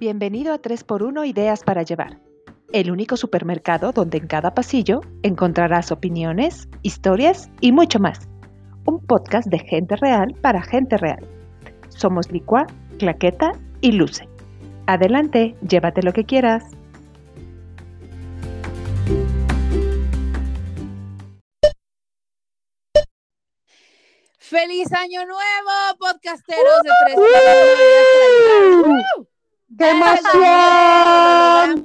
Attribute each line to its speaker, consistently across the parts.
Speaker 1: Bienvenido a 3x1 Ideas para Llevar, el único supermercado donde en cada pasillo encontrarás opiniones, historias y mucho más. Un podcast de gente real para gente real. Somos Licua, Claqueta y Luce. Adelante, llévate lo que quieras.
Speaker 2: ¡Feliz Año Nuevo, podcasteros de Tres
Speaker 3: ¡Uh! ¡Qué emoción!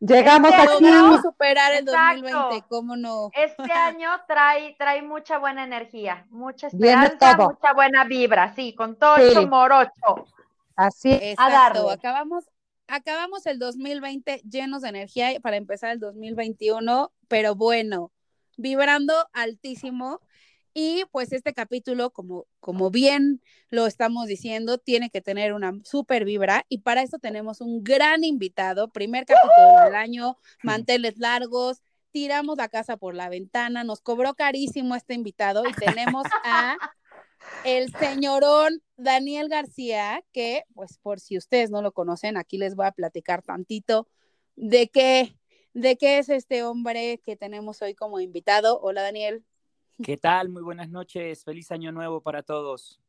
Speaker 3: Llegamos
Speaker 4: Este
Speaker 3: aquí.
Speaker 2: Logramos superar el
Speaker 4: Exacto.
Speaker 2: 2020, ¿cómo no?
Speaker 4: Este año trae, trae mucha buena energía, mucha esperanza, mucha buena vibra, sí, con todo
Speaker 3: Sí.
Speaker 4: morocho.
Speaker 3: Así.
Speaker 2: Exacto.
Speaker 4: darle.
Speaker 2: Acabamos, acabamos el 2020 llenos de energía para empezar el 2021, pero bueno, vibrando altísimo. Y pues este capítulo, como, como bien lo estamos diciendo, tiene que tener una super vibra. Y para eso tenemos un gran invitado, primer capítulo del año, manteles largos, tiramos la casa por la ventana, nos cobró carísimo este invitado y tenemos a el señorón Daniel García, que pues por si ustedes no lo conocen, aquí les voy a platicar tantito de qué, de qué es este hombre que tenemos hoy como invitado. Hola Daniel.
Speaker 5: ¿Qué tal? Muy buenas noches. Feliz año nuevo para todos.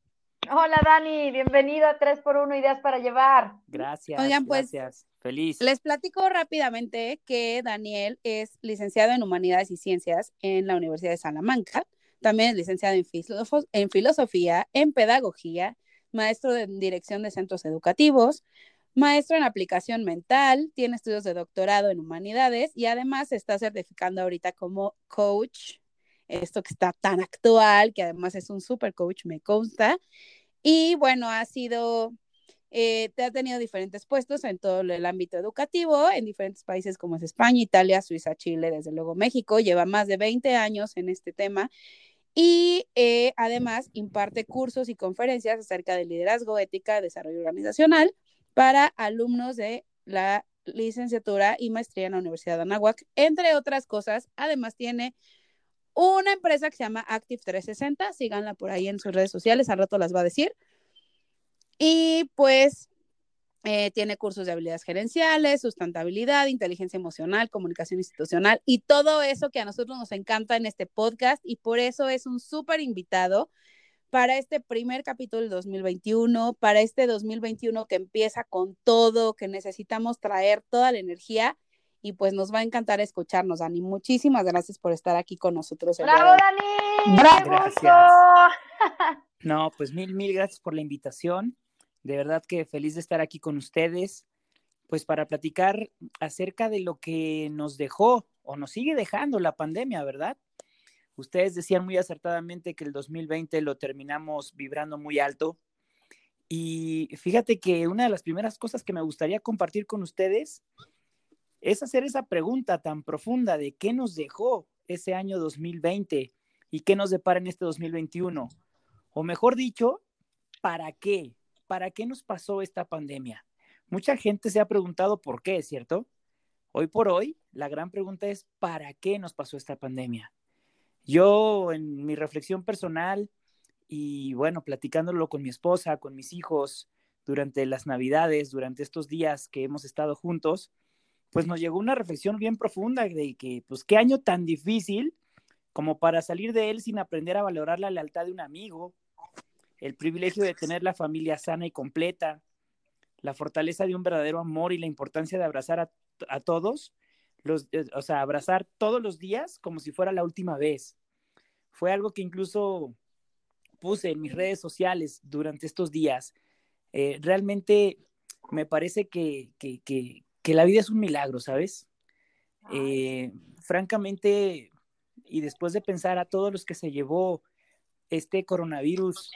Speaker 4: Hola Dani, bienvenido a 3x1 Ideas para Llevar.
Speaker 5: Gracias.
Speaker 2: Oigan, pues,
Speaker 5: gracias. Feliz.
Speaker 2: Les platico rápidamente que Daniel es licenciado en Humanidades y Ciencias en la Universidad de Salamanca. También es licenciado en, filosofo- en Filosofía, en Pedagogía, maestro en Dirección de Centros Educativos, maestro en Aplicación Mental, tiene estudios de doctorado en Humanidades y además se está certificando ahorita como coach, esto que está tan actual, que además es un super coach, me consta. Y bueno, ha sido eh, te ha tenido diferentes puestos en todo el ámbito educativo, en diferentes países como es España, Italia, Suiza, Chile, desde luego México. Lleva más de 20 años en este tema y eh, además imparte cursos y conferencias acerca de liderazgo, ética, desarrollo organizacional para alumnos de la licenciatura y maestría en la Universidad de Anáhuac, entre otras cosas. Además tiene una empresa que se llama Active 360, síganla por ahí en sus redes sociales, al rato las va a decir. Y pues eh, tiene cursos de habilidades gerenciales, sustentabilidad, inteligencia emocional, comunicación institucional y todo eso que a nosotros nos encanta en este podcast y por eso es un súper invitado para este primer capítulo del 2021, para este 2021 que empieza con todo, que necesitamos traer toda la energía y pues nos va a encantar escucharnos, Dani. Muchísimas gracias por estar aquí con nosotros. el
Speaker 4: ¡Bravo. Dani!
Speaker 3: Bravo.
Speaker 5: Gracias. No, pues mil, mil gracias por la invitación. De verdad que feliz de estar aquí con ustedes, pues para platicar acerca de lo que nos dejó o nos sigue dejando la pandemia, ¿verdad? Ustedes decían muy acertadamente que el 2020 lo terminamos vibrando muy alto. Y fíjate que una de las primeras cosas que me gustaría compartir con ustedes es hacer esa pregunta tan profunda de qué nos dejó ese año 2020 y qué nos depara en este 2021. O mejor dicho, ¿para qué? ¿Para qué nos pasó esta pandemia? Mucha gente se ha preguntado por qué, ¿cierto? Hoy por hoy, la gran pregunta es, ¿para qué nos pasó esta pandemia? Yo, en mi reflexión personal y bueno, platicándolo con mi esposa, con mis hijos, durante las navidades, durante estos días que hemos estado juntos, pues nos llegó una reflexión bien profunda de que, pues, qué año tan difícil como para salir de él sin aprender a valorar la lealtad de un amigo, el privilegio de tener la familia sana y completa, la fortaleza de un verdadero amor y la importancia de abrazar a, a todos, los, eh, o sea, abrazar todos los días como si fuera la última vez. Fue algo que incluso puse en mis redes sociales durante estos días. Eh, realmente me parece que, que, que, que, la vida es un milagro, ¿sabes? Eh, francamente, y después de pensar a todos los que se llevó este coronavirus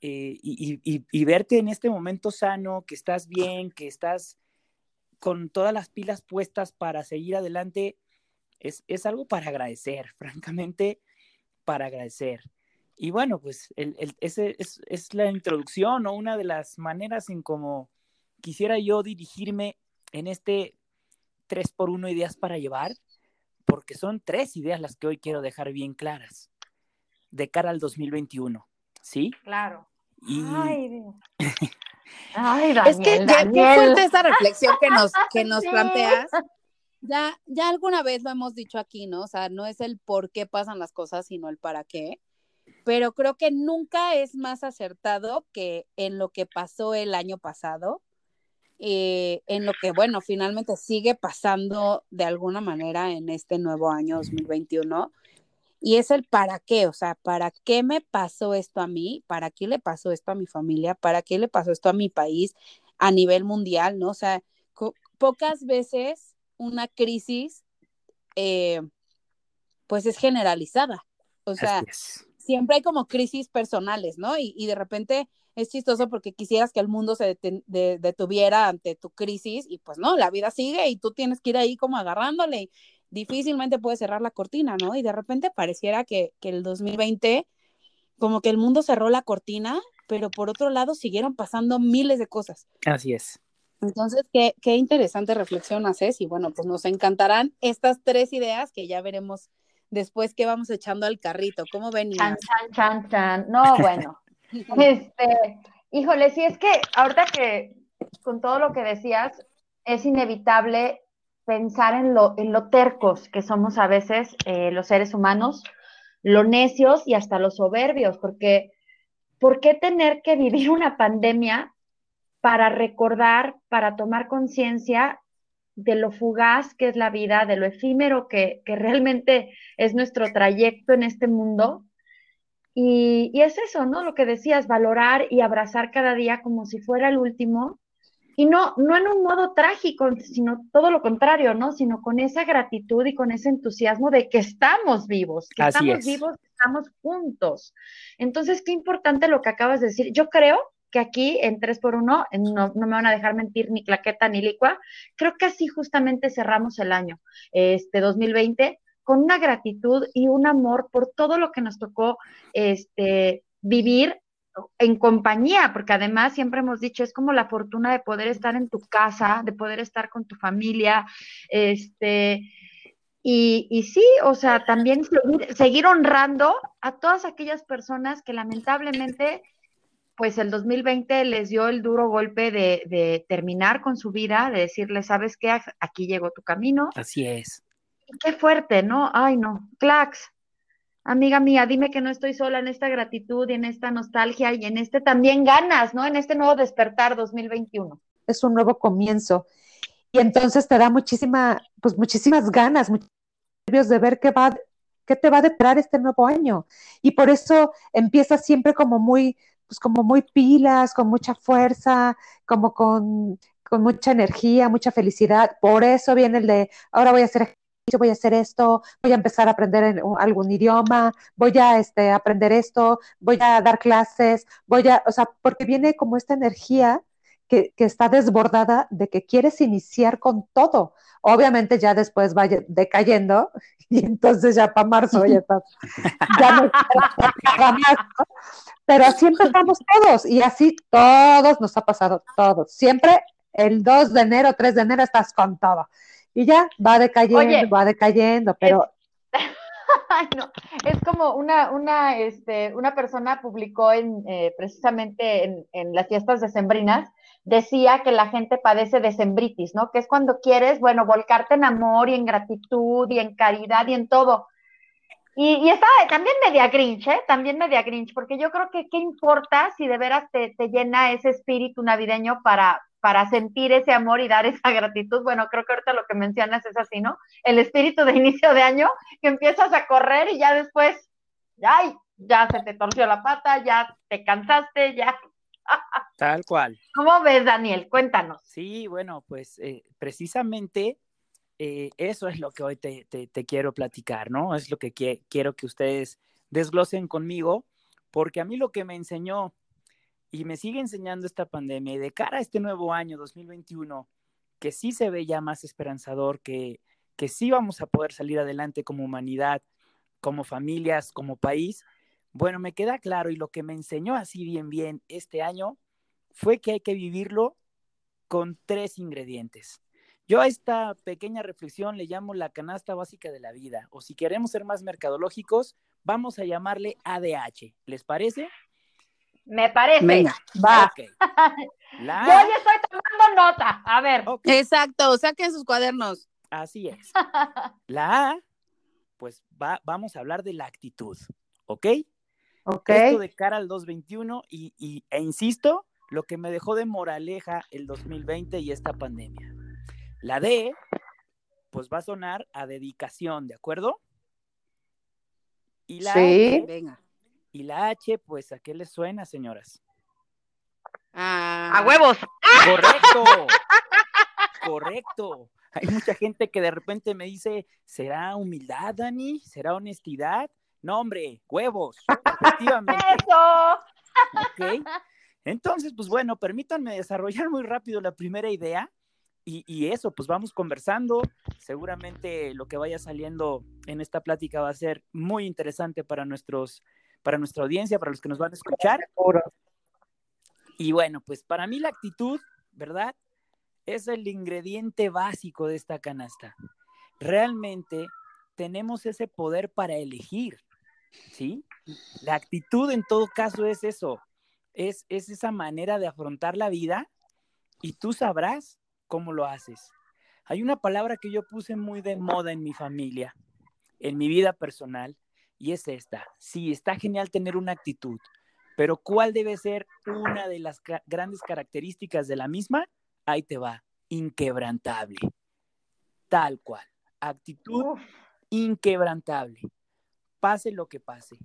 Speaker 5: eh, y, y, y, verte en este momento sano, que estás bien, que estás con todas las pilas puestas para seguir adelante, es, es algo para agradecer, francamente, para agradecer. Y bueno, pues el, el, ese es, es, la introducción o una de las maneras en cómo quisiera yo dirigirme en este 3 por 1 ideas para llevar, porque son tres ideas las que hoy quiero dejar bien claras de cara al 2021, ¿sí?
Speaker 4: Claro.
Speaker 5: Y,
Speaker 4: Ay, Ay,
Speaker 2: Es que
Speaker 4: Daniel,
Speaker 2: ya- qué fuerte esa reflexión que nos, que nos
Speaker 4: Sí.
Speaker 2: planteas. Ya, ya alguna vez lo hemos dicho aquí, ¿no? O sea, no es el por qué pasan las cosas, sino el para qué. Pero creo que nunca es más acertado que en lo que pasó el año pasado, eh, en lo que, bueno, finalmente sigue pasando de alguna manera en este nuevo año 2021. Y es el para qué, o sea, ¿para qué me pasó esto a mí? ¿Para qué le pasó esto a mi familia? ¿Para qué le pasó esto a mi país a nivel mundial, no? O sea, pocas veces una crisis, eh, pues es generalizada. O sea. Siempre hay como crisis personales, ¿no? Y, y de repente es chistoso porque quisieras que el mundo se deten- de- detuviera ante tu crisis y pues no, la vida sigue y tú tienes que ir ahí como agarrándole y difícilmente puedes cerrar la cortina, ¿no? Y de repente pareciera que, que el 2020, como que el mundo cerró la cortina, pero por otro lado siguieron pasando miles de cosas.
Speaker 5: Así es.
Speaker 2: Entonces, qué, qué interesante reflexión haces y bueno, pues nos encantarán estas tres ideas que ya veremos después que vamos echando al carrito. ¿Cómo ven?
Speaker 4: Chan, chan, chan, chan. No, bueno. Este, híjole, sí es que ahorita que con todo lo que decías, es inevitable pensar en lo, en lo tercos que somos a veces eh, los seres humanos, lo necios y hasta los soberbios, porque ¿por qué tener que vivir una pandemia para recordar, para tomar conciencia de lo fugaz que es la vida, de lo efímero que, que realmente es nuestro trayecto en este mundo? Y, y es eso, ¿no? Lo que decías, valorar y abrazar cada día como si fuera el último. Y no, no en un modo trágico, sino todo lo contrario, ¿no? Sino con esa gratitud y con ese entusiasmo de que estamos vivos, que
Speaker 5: Así
Speaker 4: estamos
Speaker 5: es.
Speaker 4: vivos, que estamos juntos. Entonces, qué importante lo que acabas de decir. Yo creo que aquí en 3x1, en no, no me van a dejar mentir ni claqueta ni licua, creo que así justamente cerramos el año, este 2020, con una gratitud y un amor por todo lo que nos tocó este, vivir en compañía, porque además siempre hemos dicho, es como la fortuna de poder estar en tu casa, de poder estar con tu familia, este, y, y sí, o sea, también seguir honrando a todas aquellas personas que lamentablemente, pues el 2020 les dio el duro golpe de, de terminar con su vida, de decirles, ¿sabes qué? Aquí llegó tu camino.
Speaker 5: Así es.
Speaker 4: Y qué fuerte, ¿no? Ay, no. Clax, amiga mía, dime que no estoy sola en esta gratitud y en esta nostalgia y en este también ganas, ¿no? En este nuevo despertar 2021.
Speaker 3: es un nuevo comienzo. Y entonces te da muchísima, pues muchísimas ganas, muchos nervios de ver qué va, qué te va a deparar este nuevo año. Y por eso empiezas siempre como muy, pues como muy pilas, con mucha fuerza, como con, con mucha energía, mucha felicidad. Por eso viene el de, ahora voy a hacer ejercicio, voy a hacer esto, voy a empezar a aprender en- algún idioma, voy a este, aprender esto, voy a dar clases, voy a, o sea, porque viene como esta energía que, que está desbordada de que quieres iniciar con todo. Obviamente ya después va decayendo y entonces ya para marzo ya, está, ya no más, ¿no? Pero así empezamos todos y así todos nos ha pasado, todos. Siempre el 2 de enero, 3 de enero estás con todo. Y ya va decayendo,
Speaker 4: Oye,
Speaker 3: va decayendo, pero
Speaker 4: Ay, no. Es como una, una, este, una persona publicó en, eh, precisamente en, en las fiestas decembrinas, decía que la gente padece de sembritis, ¿no? Que es cuando quieres, bueno, volcarte en amor y en gratitud y en caridad y en todo. Y, y estaba también media grinch, ¿eh? También media grinch, porque yo creo que qué importa si de veras te, te llena ese espíritu navideño para, para sentir ese amor y dar esa gratitud. Bueno, creo que ahorita lo que mencionas es así, ¿no? El espíritu de inicio de año, que empiezas a correr y ya después, ay, ya se te torció la pata, ya te cansaste, ya.
Speaker 5: Tal cual.
Speaker 4: ¿Cómo ves, Daniel? Cuéntanos.
Speaker 5: Sí, bueno, pues eh, precisamente eh, eso es lo que hoy te, te, te, quiero platicar, ¿no? Es lo que qui quiero que ustedes desglosen conmigo, porque a mí lo que me enseñó y me sigue enseñando esta pandemia y de cara a este nuevo año 2021, que sí se ve ya más esperanzador, que, que sí vamos a poder salir adelante como humanidad, como familias, como país, bueno, me queda claro y lo que me enseñó así bien, bien este año fue que hay que vivirlo con tres ingredientes. Yo a esta pequeña reflexión le llamo la canasta básica de la vida, o si queremos ser más mercadológicos, vamos a llamarle ADH. ¿Les parece?
Speaker 4: Me parece.
Speaker 2: Venga.
Speaker 3: Va.
Speaker 5: La
Speaker 4: Yo
Speaker 5: A,
Speaker 4: ya estoy tomando nota. A ver.
Speaker 2: Exacto, saquen sus cuadernos.
Speaker 5: así es. La A, pues va, vamos a hablar de la actitud, ¿ok?
Speaker 3: Ok.
Speaker 5: Esto de cara al 2021 y, y- e insisto, lo que me dejó de moraleja el 2020 y esta pandemia. La D, pues va a sonar a dedicación, ¿de acuerdo? Y la,
Speaker 3: Sí.
Speaker 5: H,
Speaker 2: Venga.
Speaker 5: y la H, pues, ¿a qué les suena, señoras?
Speaker 2: Ah,
Speaker 4: A huevos.
Speaker 5: Correcto. Correcto. Hay mucha gente que de repente me dice, ¿será humildad, Dani? ¿Será honestidad? No, hombre, huevos. Efectivamente.
Speaker 4: Eso.
Speaker 5: Ok. Entonces, pues bueno, permítanme desarrollar muy rápido la primera idea y, y eso, pues vamos conversando. Seguramente lo que vaya saliendo en esta plática va a ser muy interesante para nuestros, para nuestra audiencia, para los que nos van a escuchar. Y bueno, pues para mí la actitud, ¿verdad? Es el ingrediente básico de esta canasta. Realmente tenemos ese poder para elegir, ¿sí? La actitud en todo caso es eso, es, es esa manera de afrontar la vida y tú sabrás cómo lo haces. Hay una palabra que yo puse muy de moda en mi familia, en mi vida personal, y es esta. Sí, está genial tener una actitud, pero ¿cuál debe ser una de las ca- grandes características de la misma? Ahí te va, inquebrantable. Tal cual. Actitud
Speaker 4: Uf.
Speaker 5: inquebrantable. Pase lo que pase.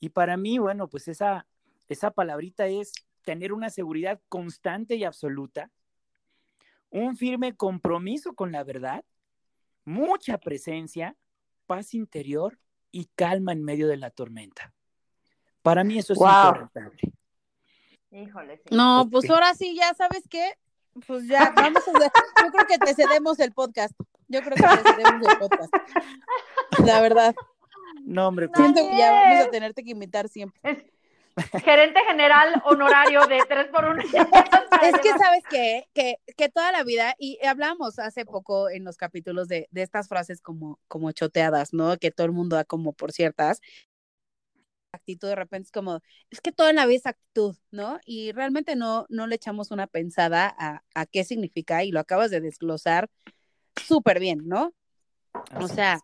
Speaker 5: Y para mí, bueno, pues esa, esa palabrita es tener una seguridad constante y absoluta, un firme compromiso con la verdad, mucha presencia, paz interior y calma en medio de la tormenta. Para mí eso es
Speaker 3: Wow.
Speaker 4: Híjole, sí.
Speaker 2: No, pues ahora sí, ya sabes qué. Pues ya, vamos a hacer. Yo creo que te cedemos el podcast. Yo creo que te cedemos el podcast. La verdad.
Speaker 5: No, hombre,
Speaker 4: No.
Speaker 2: Siento que ya vamos a tenerte que invitar siempre.
Speaker 4: Es gerente general honorario de 3 por 1
Speaker 2: Es que sabes qué? que, que toda la vida, y hablamos hace poco en los capítulos de, de estas frases como, como choteadas, ¿no? Que todo el mundo da como por ciertas. Actitud de repente es como, es que toda la vida es actitud, ¿no? Y realmente no, no le echamos una pensada a, a qué significa y lo acabas de desglosar súper bien, ¿no? O sea,
Speaker 5: es.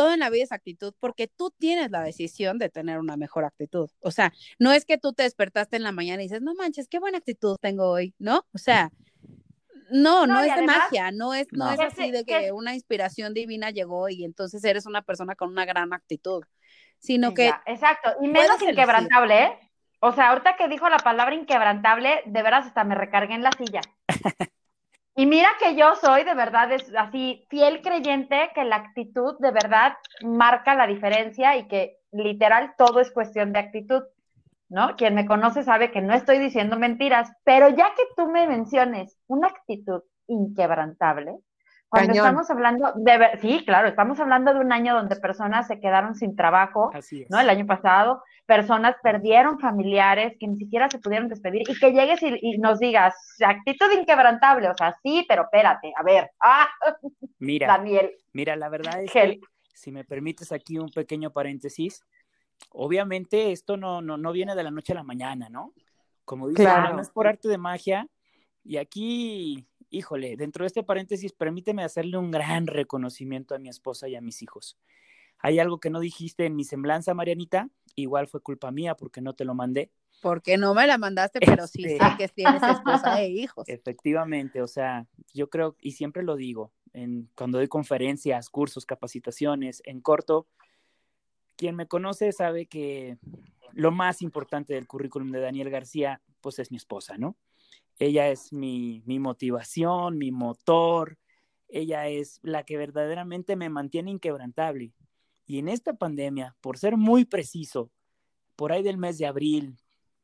Speaker 2: Todo en la vida es actitud porque tú tienes la decisión de tener una mejor actitud. O sea, no es que tú te despertaste en la mañana y dices, no manches, qué buena actitud tengo hoy, ¿no? O sea, no, no, es de magia, no es, no,
Speaker 5: No.
Speaker 2: es así de
Speaker 4: que-
Speaker 2: una inspiración divina llegó y entonces eres una persona con una gran actitud, sino que
Speaker 4: Ya, exacto, y menos inquebrantable, ¿eh? O sea, ahorita que dijo la palabra inquebrantable, de veras hasta me recargué en la silla. Y mira que yo soy de verdad así fiel creyente que la actitud de verdad marca la diferencia y que literal todo es cuestión de actitud, ¿no? Quien me conoce sabe que no estoy diciendo mentiras, pero ya que tú me menciones una actitud inquebrantable, cuando
Speaker 3: Cañón.
Speaker 4: estamos hablando de ver- sí, claro, estamos hablando de un año donde personas se quedaron sin trabajo,
Speaker 5: Así es.
Speaker 4: ¿no? El año pasado, personas perdieron familiares que ni siquiera se pudieron despedir y que llegues y, y nos digas, actitud inquebrantable, o sea, sí, pero espérate, a ver, ah,
Speaker 5: Mira,
Speaker 4: Daniel,
Speaker 5: Mira, la verdad es
Speaker 4: Gel.
Speaker 5: que, si me permites aquí un pequeño paréntesis, obviamente esto no, no, no viene de la noche a la mañana, ¿no? Como
Speaker 3: Claro.
Speaker 5: no es por arte de magia. Y aquí, híjole, dentro de este paréntesis, permíteme hacerle un gran reconocimiento a mi esposa y a mis hijos. Hay algo que no dijiste en mi semblanza, Marianita, igual fue culpa mía porque no te lo mandé.
Speaker 2: porque no me la mandaste, pero sí sé
Speaker 5: Este.
Speaker 2: que tienes esposa e hijos.
Speaker 5: Efectivamente, o sea, yo creo, y siempre lo digo, en, cuando doy conferencias, cursos, capacitaciones, en corto, quien me conoce sabe que lo más importante del currículum de Daniel García, pues es mi esposa, ¿no? Ella es mi, mi motivación, mi motor, ella es la que verdaderamente me mantiene inquebrantable. Y en esta pandemia, por ser muy preciso, por ahí del mes de abril,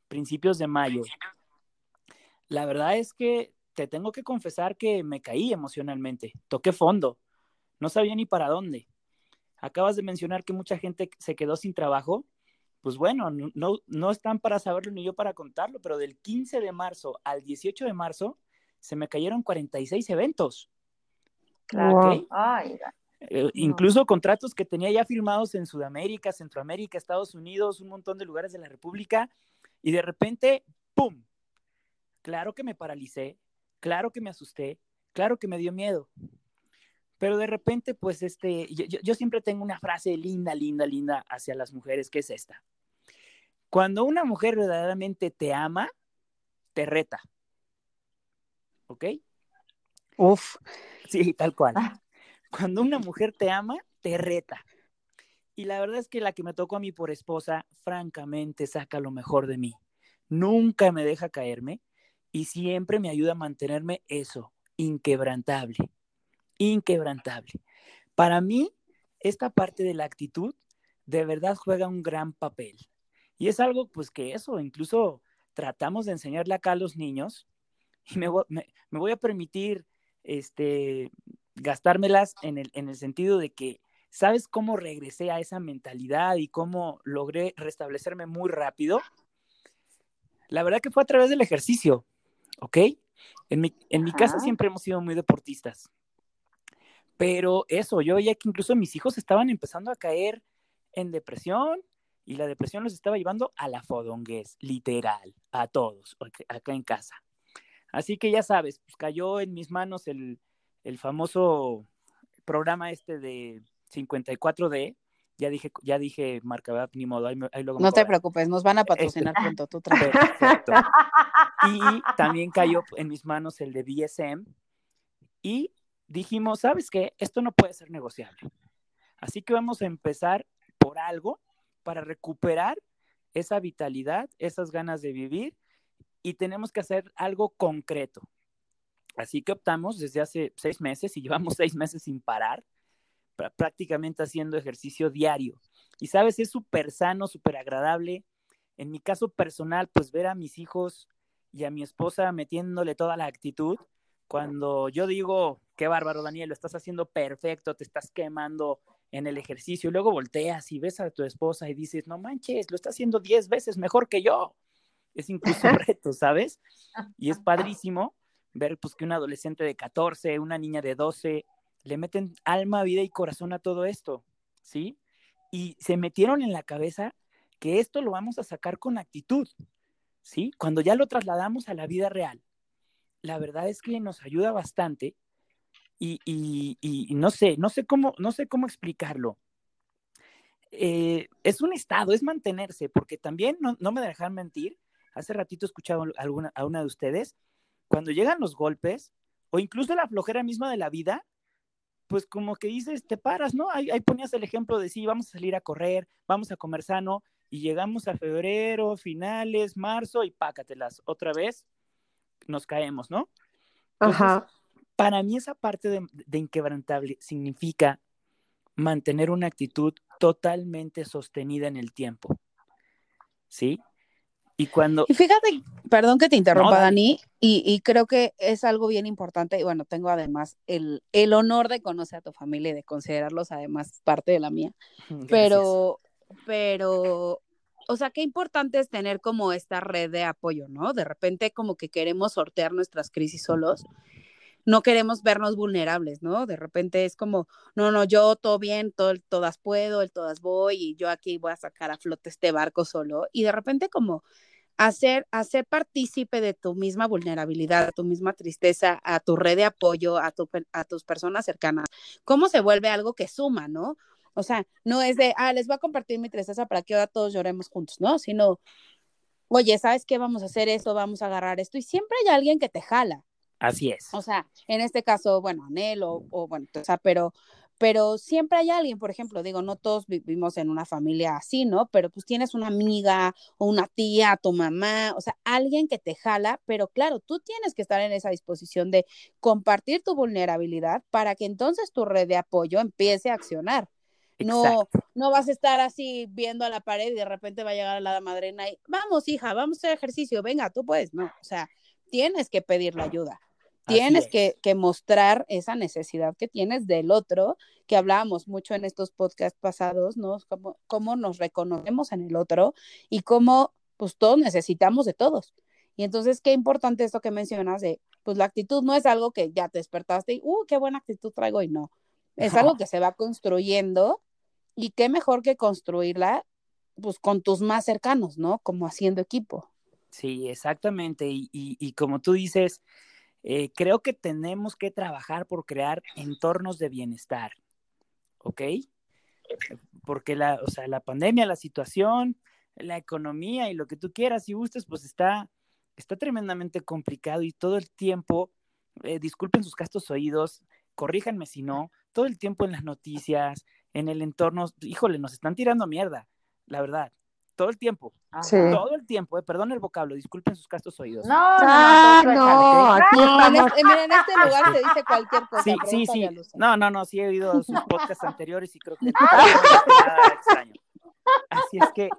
Speaker 5: principios de mayo, la verdad es que te tengo que confesar que me caí emocionalmente, toqué fondo, no sabía ni para dónde. Acabas de mencionar que mucha gente se quedó sin trabajo. Pues bueno, no, no, están para saberlo ni yo para contarlo, pero del 15 de marzo al 18 de marzo se me cayeron 46 eventos.
Speaker 4: Claro.
Speaker 5: Eh, incluso contratos que tenía ya firmados en Sudamérica, Centroamérica, Estados Unidos, un montón de lugares de la República, y de repente, ¡pum! Claro que me paralicé, claro que me asusté, claro que me dio miedo. Pero de repente, pues, este, yo, yo siempre tengo una frase linda, linda, linda hacia las mujeres, que es esta. Cuando una mujer verdaderamente te ama, te reta. ¿Ok?
Speaker 2: Uf.
Speaker 5: Sí, tal cual.
Speaker 4: Ah.
Speaker 5: Cuando una mujer te ama, te reta. Y la verdad es que la que me tocó a mí por esposa, francamente, saca lo mejor de mí. Nunca me deja caerme y siempre me ayuda a mantenerme eso, inquebrantable, inquebrantable. Para mí, esta parte de la actitud de verdad juega un gran papel. Y es algo, pues que eso, incluso tratamos de enseñarle acá a los niños y me, me, me voy a permitir este, gastármelas en el, en el sentido de que, ¿sabes cómo regresé a esa mentalidad y cómo logré restablecerme muy rápido? La verdad que fue a través del ejercicio, ¿ok? En mi, en mi casa siempre hemos sido muy deportistas. Pero eso, yo veía que incluso mis hijos estaban empezando a caer en depresión y la depresión los estaba llevando a la fodonguez, literal, a todos, acá en casa. Así que ya sabes, pues cayó en mis manos el, el famoso programa este de 54D. Ya dije, ya dije, marca, ni modo, ahí, ahí luego
Speaker 2: No te preocupes, nos van a patrocinar este, pronto, tú
Speaker 5: Perfecto. Y también cayó en mis manos el de DSM. Y dijimos, ¿sabes qué? Esto no puede ser negociable. Así que vamos a empezar por algo para recuperar esa vitalidad, esas ganas de vivir y tenemos que hacer algo concreto. Así que optamos desde hace seis meses y llevamos seis meses sin parar, prácticamente haciendo ejercicio diario. Y sabes, es súper sano, súper agradable. En mi caso personal, pues ver a mis hijos y a mi esposa metiéndole toda la actitud. Cuando yo digo, qué bárbaro, Daniel, lo estás haciendo perfecto, te estás quemando en el ejercicio, y luego volteas y ves a tu esposa y dices, no manches, lo está haciendo diez veces mejor que yo es incluso un reto, ¿sabes? Y es padrísimo ver pues que un adolescente de 14, una niña de 12, le meten alma, vida y corazón a todo esto, ¿sí? Y se metieron en la cabeza que esto lo vamos a sacar con actitud, ¿sí? Cuando ya lo trasladamos a la vida real, la verdad es que nos ayuda bastante y, no sé, no sé cómo, no sé cómo explicarlo. Eh, es un estado, es mantenerse, porque también no, me dejan mentir, Hace ratito escuchaba alguna, a una de ustedes, cuando llegan los golpes o incluso la flojera misma de la vida, pues como que dices, te paras, ¿no? Ahí, ponías el ejemplo de sí, vamos a salir a correr, vamos a comer sano, y llegamos a febrero, finales, marzo, y pácatelas, otra vez nos caemos, ¿no? Ajá. Para mí esa parte de, de inquebrantable significa mantener una actitud totalmente sostenida en el tiempo, ¿sí? Y cuando...
Speaker 2: Y fíjate, perdón que te interrumpa, Dani, y, y, creo que es algo bien importante, y bueno, tengo además el, el, honor de conocer a tu familia y de considerarlos además parte de la mía, pero, pero, o sea, qué importante es tener como esta red de apoyo, ¿no? De repente como que queremos sortear nuestras crisis solos no queremos vernos vulnerables, ¿no? De repente es como, no, no, yo todo bien, todo, todas puedo, el todas voy y yo aquí voy a sacar a flote este barco solo. Y de repente como hacer, hacer partícipe de tu misma vulnerabilidad, tu misma tristeza, a tu red de apoyo, a, tu, a tus personas cercanas, cómo se vuelve algo que suma, ¿no? O sea, no es de, ah, les voy a compartir mi tristeza para que ahora todos lloremos juntos, ¿no? Sino, oye, ¿sabes qué? Vamos a hacer esto, vamos a agarrar esto. Y siempre hay alguien que te jala.
Speaker 5: Así es.
Speaker 2: O sea, en este caso, bueno, Anel o, o bueno, o sea, pero, pero siempre hay alguien, por ejemplo, digo, no todos vivimos en una familia así, ¿no? Pero pues tienes una amiga o una tía, tu mamá, o sea, alguien que te jala, pero claro, tú tienes que estar en esa disposición de compartir tu vulnerabilidad para que entonces tu red de apoyo empiece a accionar. No, no vas a estar así viendo a la pared y de repente va a llegar la madrina y vamos, hija, vamos a hacer ejercicio, venga, tú puedes, no, o sea, tienes que pedir la ayuda. Tienes que, que, mostrar esa necesidad que tienes del otro, que hablábamos mucho en estos podcasts pasados, ¿no? Cómo, cómo nos reconocemos en el otro y cómo, pues, todos necesitamos de todos. Y entonces, qué importante esto que mencionas de, pues, la actitud no es algo que ya te despertaste y, uh, qué buena actitud traigo y no. Es algo que se va construyendo y qué mejor que construirla pues con tus más cercanos, ¿no? Como haciendo equipo.
Speaker 5: Sí, exactamente. Y, como tú dices, eh, creo que tenemos que trabajar por crear entornos de bienestar, ¿ok? Porque la, o sea, la pandemia, la situación, la economía y lo que tú quieras y gustes, pues está, está tremendamente complicado y todo el tiempo, eh, disculpen sus castos oídos, corríjanme si no, todo el tiempo en las noticias, en el entorno, híjole, nos están tirando mierda, la verdad. Todo el tiempo. Todo el tiempo, eh, perdón el vocablo, disculpen sus castos oídos.
Speaker 4: No, no, ah,
Speaker 3: no, aquí
Speaker 2: estamos. En, en, este lugar se dice cualquier cosa.
Speaker 5: Sí, sí, sí. No, no, no, sí he oído sus podcasts anteriores y creo que no nada extraño. Así es que,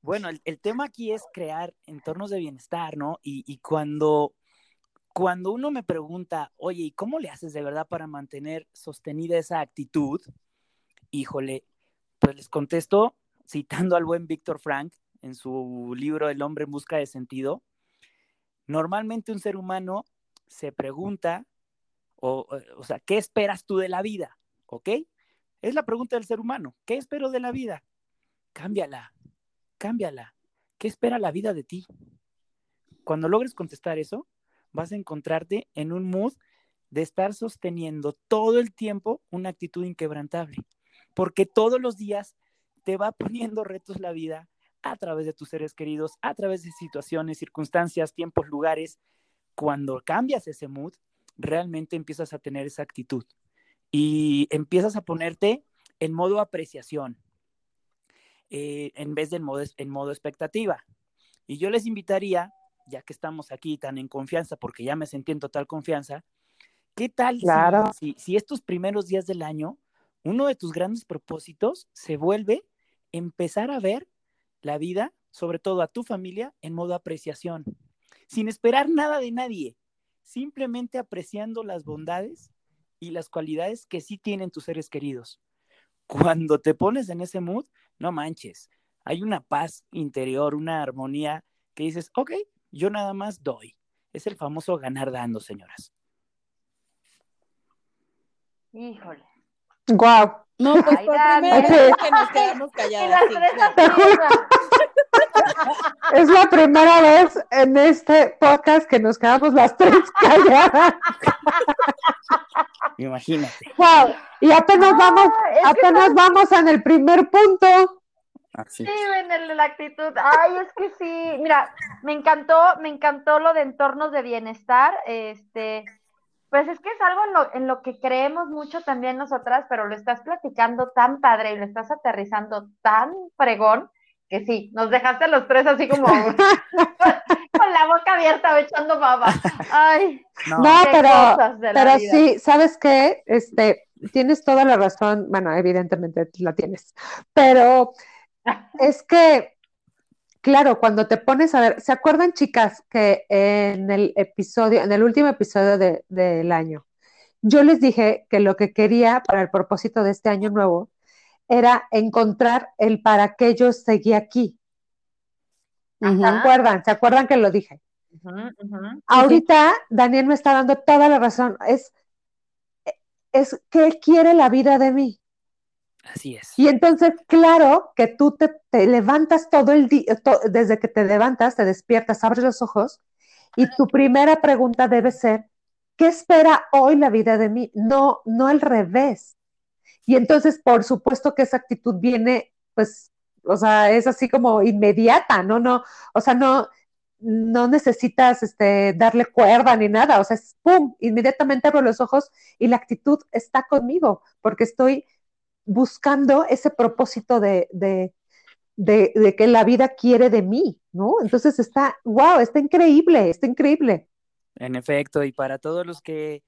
Speaker 5: bueno, el, el, tema aquí es crear entornos de bienestar, ¿no? Y, y cuando, cuando uno me pregunta, oye, ¿y cómo le haces de verdad para mantener sostenida esa actitud? Híjole, pues les contesto citando al buen Víctor Frank en su libro El hombre en busca de sentido. Normalmente un ser humano se pregunta, o, o sea, ¿qué esperas tú de la vida? ¿Ok? Es la pregunta del ser humano. ¿Qué espero de la vida? Cámbiala, cámbiala. ¿Qué espera la vida de ti? Cuando logres contestar eso, vas a encontrarte en un mood de estar sosteniendo todo el tiempo una actitud inquebrantable, porque todos los días te va poniendo retos la vida a través de tus seres queridos, a través de situaciones, circunstancias, tiempos, lugares. Cuando cambias ese mood, realmente empiezas a tener esa actitud y empiezas a ponerte en modo apreciación eh, en vez de modo, en modo expectativa. Y yo les invitaría ya que estamos aquí tan en confianza, porque ya me sentí en total confianza, ¿qué tal si, si, estos primeros días del año, uno de tus grandes propósitos se vuelve empezar a ver la vida, sobre todo a tu familia, en modo apreciación, sin esperar nada de nadie, simplemente apreciando las bondades y las cualidades que sí tienen tus seres queridos. Cuando te pones en ese mood, no manches, hay una paz interior, una armonía que dices, ok, yo nada más doy. Es el famoso ganar dando, señoras.
Speaker 4: Híjole.
Speaker 3: Guau.
Speaker 2: No, pues por primera vez que nos quedamos calladas.
Speaker 3: es la primera vez en este podcast que nos quedamos las tres calladas.
Speaker 5: Imagínate.
Speaker 3: Wow. Y apenas vamos, apenas vamos en el primer punto.
Speaker 4: Sí, en la actitud. Ay, es que sí. Mira, me encantó, me encantó lo de entornos de bienestar. Este, pues es que es algo en lo, en lo que creemos mucho también nosotras, pero lo estás platicando tan padre y lo estás aterrizando tan pregón que sí, nos dejaste los tres así como con la boca abierta echando baba. Ay,
Speaker 3: no, pero, pero sí, ¿sabes qué? Este, tienes toda la razón, bueno, evidentemente la tienes, pero es que, claro, cuando te pones a ver, ¿se acuerdan, chicas, que en el episodio, en el último episodio del año, yo les dije que lo que quería para el propósito de este año nuevo era encontrar el para qué yo seguí aquí. ¿Se acuerdan? ¿Se acuerdan que lo dije? Ahorita Daniel me está dando toda la razón. Es, es qué quiere la vida de mí.
Speaker 5: Así es.
Speaker 3: Y entonces, claro que tú te, levantas todo el día, desde que te levantas, te despiertas, abres los ojos y tu primera pregunta debe ser, ¿qué espera hoy la vida de mí? No, no al revés. Y entonces, por supuesto que esa actitud viene, pues, o sea, es así como inmediata, ¿no? No, o sea, no, no necesitas este, darle cuerda ni nada, o sea, es pum, inmediatamente abro los ojos y la actitud está conmigo, porque estoy buscando ese propósito de, de, de, que la vida quiere de mí, ¿no? Entonces está, wow, está increíble, está increíble.
Speaker 5: En efecto, y para todos los que,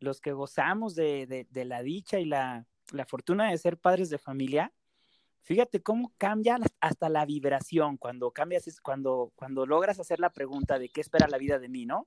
Speaker 5: los que gozamos de, la dicha y la, la fortuna de ser padres de familia, fíjate cómo cambia hasta la vibración cuando cambias, cuando, cuando logras hacer la pregunta de qué espera la vida de mí, ¿no?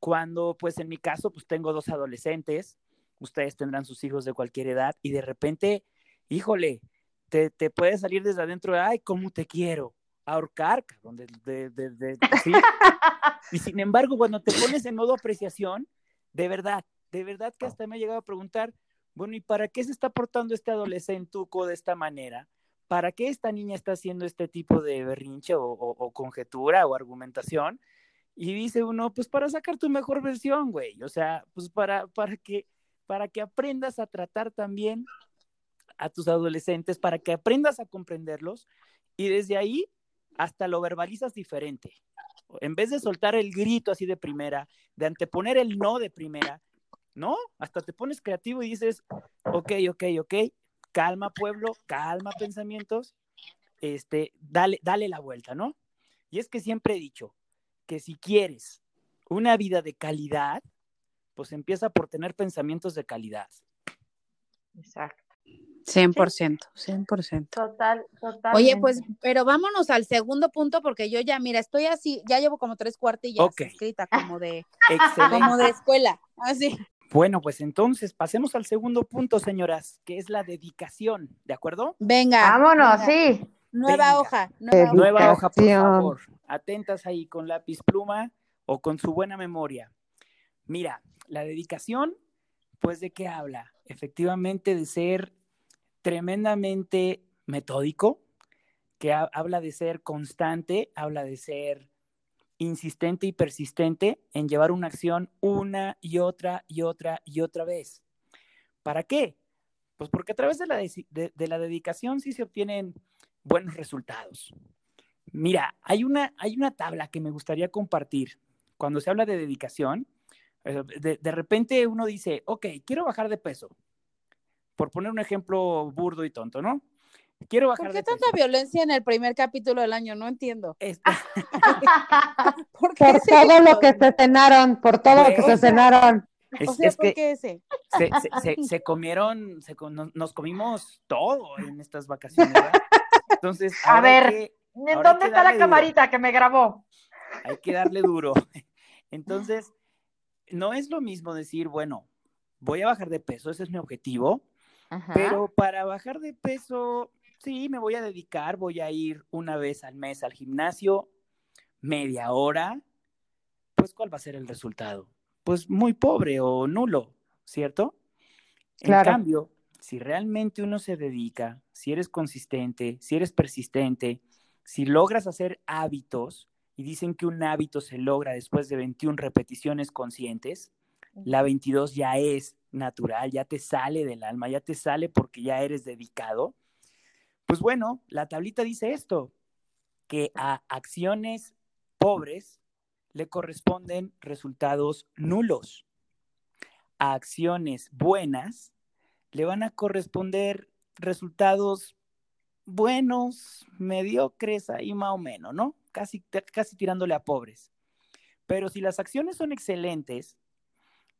Speaker 5: Cuando, pues en mi caso, pues tengo dos adolescentes, ustedes tendrán sus hijos de cualquier edad y de repente, híjole, te, te puede salir desde adentro de, ay, cómo te quiero, ahorcar, donde de, de, y sin embargo, cuando te pones en modo apreciación, de verdad, de verdad que hasta me ha llegado a preguntar, Bueno, ¿y para qué se está portando este adolescentuco de esta manera? ¿Para qué esta niña está haciendo este tipo de berrinche o, conjetura o argumentación? Y dice uno, pues para sacar tu mejor versión, güey. O sea, pues para, para, que, para que aprendas a tratar también a tus adolescentes, para que aprendas a comprenderlos y desde ahí hasta lo verbalizas diferente. En vez de soltar el grito así de primera, de anteponer el no de primera, ¿no? Hasta te pones creativo y dices, ok, ok, ok, calma pueblo, calma pensamientos, este, dale, dale la vuelta, ¿no? Y es que siempre he dicho que si quieres una vida de calidad, pues empieza por tener pensamientos de calidad.
Speaker 4: Exacto.
Speaker 2: 100%, 100%.
Speaker 4: Total, total.
Speaker 2: Oye, pues, pero vámonos al segundo punto porque yo ya, mira, estoy así, ya llevo como tres cuartillas escrita como de, como de escuela, así.
Speaker 5: Bueno, pues entonces pasemos al segundo punto, señoras, que es la dedicación, ¿de acuerdo?
Speaker 2: Venga.
Speaker 4: Vámonos, sí.
Speaker 2: Nueva hoja.
Speaker 5: Nueva, hoja, por favor. Atentas ahí con lápiz pluma o con su buena memoria. Mira, la dedicación, pues de qué habla? Efectivamente de ser tremendamente metódico, que habla de ser constante, habla de ser insistente y persistente en llevar una acción una y otra y otra y otra vez. ¿Para qué? Pues porque a través de la, la dedicación sí se obtienen buenos resultados. Mira, hay una, hay una tabla que me gustaría compartir. Cuando se habla de dedicación, de, de repente uno dice, ok, quiero bajar de peso. Por poner un ejemplo burdo y tonto, ¿no? Quiero bajar
Speaker 2: ¿Por qué tanta violencia en el primer capítulo del año? No entiendo.
Speaker 3: ¿Por, todo lo que se cenaron, por todo lo que se cenaron.
Speaker 2: o sea, ¿por qué ese?
Speaker 5: Se, comieron, nos, comimos todo en estas vacaciones. ¿verdad? Entonces,
Speaker 4: a ver, ¿en dónde está la camarita que me grabó?
Speaker 5: Hay que darle duro. Entonces, no es lo mismo decir, bueno, voy a bajar de peso, ese es mi objetivo, pero para bajar de peso sí, me voy a dedicar, voy a ir una vez al mes al gimnasio, media hora, pues ¿cuál va a ser el resultado? Pues muy pobre o nulo, ¿cierto? En cambio, si realmente uno se dedica, si eres consistente, si eres persistente, si logras hacer hábitos, y dicen que un hábito se logra después de 21 repeticiones conscientes, la 22 ya es natural, ya te sale del alma, ya te sale porque ya eres dedicado, pues bueno, la tablita dice esto, que a acciones pobres le corresponden resultados nulos. A acciones buenas le van a corresponder resultados buenos, mediocres, ahí más o menos, ¿no? Casi, casi tirándole a pobres. Pero si las acciones son excelentes,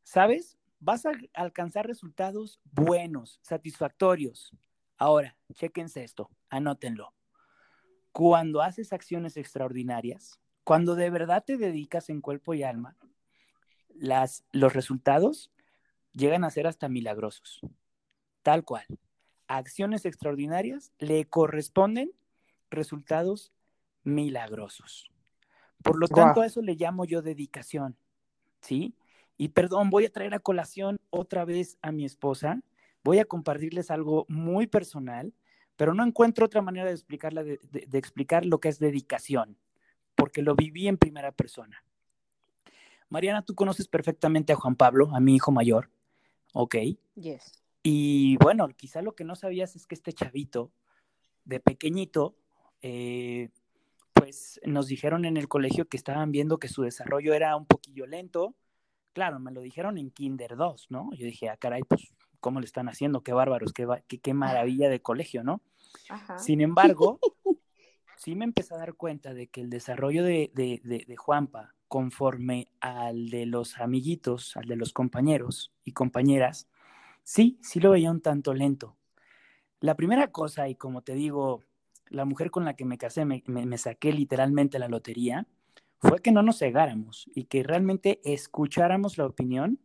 Speaker 5: ¿sabes? Vas a alcanzar resultados buenos, satisfactorios. Ahora, chequense esto, anótenlo. Cuando haces acciones extraordinarias, cuando de verdad te dedicas en cuerpo y alma, las, los resultados llegan a ser hasta milagrosos. Tal cual. acciones extraordinarias le corresponden resultados milagrosos. Por lo tanto, a eso le llamo yo dedicación. ¿Sí? Y perdón, voy a traer a colación otra vez a mi esposa, voy a compartirles algo muy personal, pero no encuentro otra manera de, explicarla, de, explicar lo que es dedicación, porque lo viví en primera persona. Mariana, tú conoces perfectamente a Juan Pablo, a mi hijo mayor, ¿ok?
Speaker 2: Yes.
Speaker 5: Y bueno, quizá lo que no sabías es que este chavito, de pequeñito, eh, pues nos dijeron en el colegio que estaban viendo que su desarrollo era un poquillo lento. Claro, me lo dijeron en Kinder 2, ¿no? Yo dije, ah, caray, pues cómo le están haciendo, qué bárbaros, qué, qué, maravilla de colegio, ¿no? Sin embargo, sí me empecé a dar cuenta de que el desarrollo de, de, Juanpa, conforme al de los amiguitos, al de los compañeros y compañeras, sí, sí lo veía un tanto lento. La primera cosa, y como te digo, la mujer con la que me casé, me, me saqué literalmente la lotería, fue que no nos cegáramos y que realmente escucháramos la opinión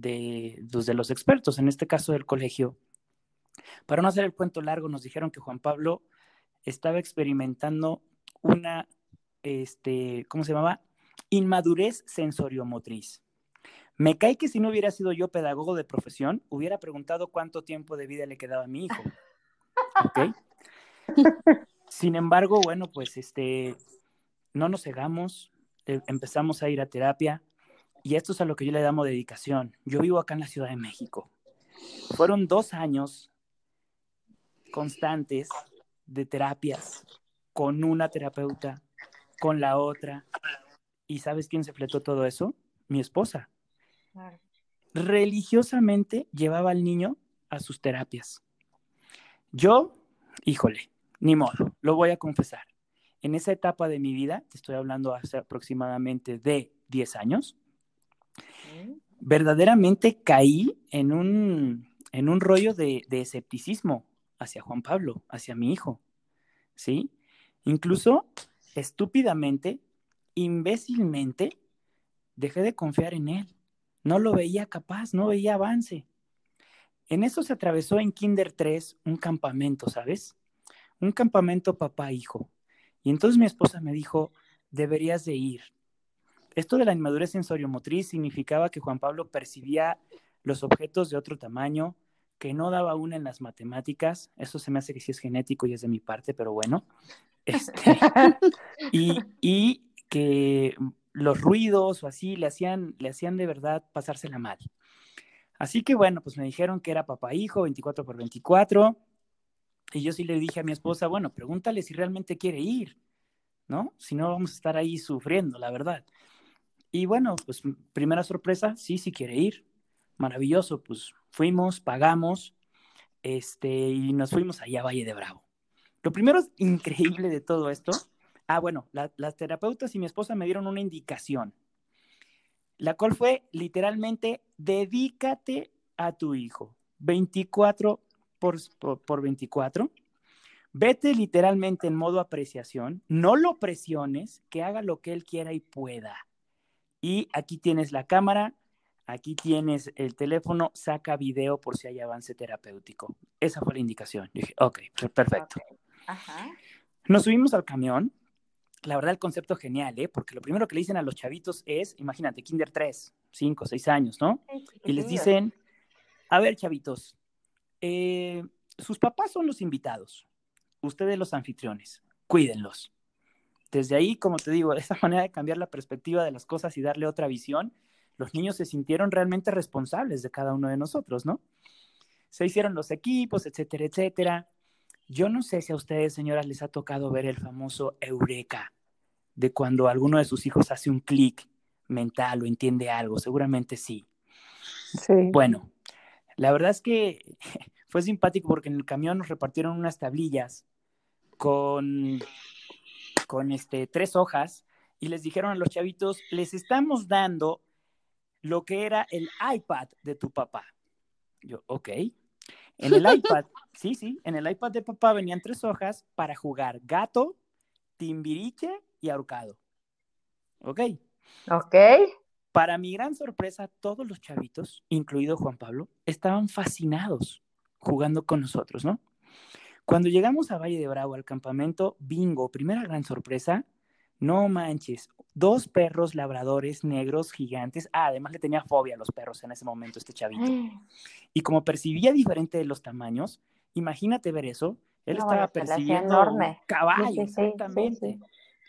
Speaker 5: pues, de, los expertos, en este caso del colegio. Para no hacer el cuento largo, nos dijeron que Juan Pablo estaba experimentando una, este, ¿cómo se llamaba? Inmadurez sensoriomotriz. Me cae que si no hubiera sido yo pedagogo de profesión, hubiera preguntado cuánto tiempo de vida le quedaba a mi hijo. ¿Ok? Sin embargo, bueno, pues este, no nos cegamos, eh, empezamos a ir a terapia y esto es a lo que yo le llamo dedicación. Yo vivo acá en la Ciudad de México. Fueron dos años constantes de terapias con una terapeuta, con la otra. ¿Y sabes quién se fletó todo eso? Mi esposa. Religiosamente llevaba al niño a sus terapias. Yo, híjole, ni modo, lo voy a confesar. En esa etapa de mi vida, te estoy hablando hace aproximadamente de 10 años, verdaderamente caí en un, en un rollo de, de escepticismo hacia Juan Pablo, hacia mi hijo, ¿sí? Incluso estúpidamente, imbécilmente, dejé de confiar en él. No lo veía capaz, no veía avance. En eso se atravesó en Kinder 3 un campamento, ¿sabes? Un campamento papá-hijo. Y entonces mi esposa me dijo, deberías de ir. Esto de la inmadurez sensoriomotriz significaba que Juan Pablo percibía los objetos de otro tamaño, que no daba una en las matemáticas. Eso se me hace que sí es genético y es de mi parte, pero bueno. Este, y, y, que los ruidos o así le hacían, le hacían de verdad pasársela mal. Así que bueno, pues me dijeron que era papá hijo, 24 por 24. Y yo sí le dije a mi esposa, bueno, pregúntale si realmente quiere ir, ¿no? Si no, vamos a estar ahí sufriendo, la verdad. Y bueno, pues primera sorpresa, sí, sí quiere ir. Maravilloso, pues fuimos, pagamos, este, y nos fuimos allá a Valle de Bravo. Lo primero es increíble de todo esto. Ah, bueno, las terapeutas y mi esposa me dieron una indicación, la cual fue literalmente, dedícate a tu hijo. 24 por, por, 24. Vete literalmente en modo apreciación, no lo presiones, que haga lo que él quiera y pueda. Y aquí tienes la cámara, aquí tienes el teléfono, saca video por si hay avance terapéutico. Esa fue la indicación. dije, ok, perfecto. Nos subimos al camión. La verdad, el concepto genial, ¿eh? Porque lo primero que le dicen a los chavitos es, imagínate, Kinder 3, 5, 6 años, ¿no? Y les dicen, a ver, chavitos, eh, sus papás son los invitados, ustedes los anfitriones, cuídenlos. Desde ahí, como te digo, de esa manera de cambiar la perspectiva de las cosas y darle otra visión, los niños se sintieron realmente responsables de cada uno de nosotros, ¿no? Se hicieron los equipos, etcétera, etcétera. Yo no sé si a ustedes, señoras, les ha tocado ver el famoso eureka, de cuando alguno de sus hijos hace un clic mental o entiende algo, seguramente sí. Sí. Bueno, la verdad es que fue simpático porque en el camión nos repartieron unas tablillas con, con este, tres hojas y les dijeron a los chavitos, les estamos dando lo que era el iPad de tu papá. Yo, ok. En el iPad, sí, sí, en el iPad de papá venían tres hojas para jugar gato, timbiriche y ahorcado. Ok.
Speaker 4: Ok.
Speaker 5: Para mi gran sorpresa, todos los chavitos, incluido Juan Pablo, estaban fascinados jugando con nosotros, ¿no? Cuando llegamos a Valle de Bravo, al campamento, bingo, primera gran sorpresa, no manches, dos perros labradores negros gigantes. Ah, además le tenía fobia a los perros en ese momento este chavito. Y como percibía diferente de los tamaños, imagínate ver eso, él estaba percibiendo caballo, exactamente.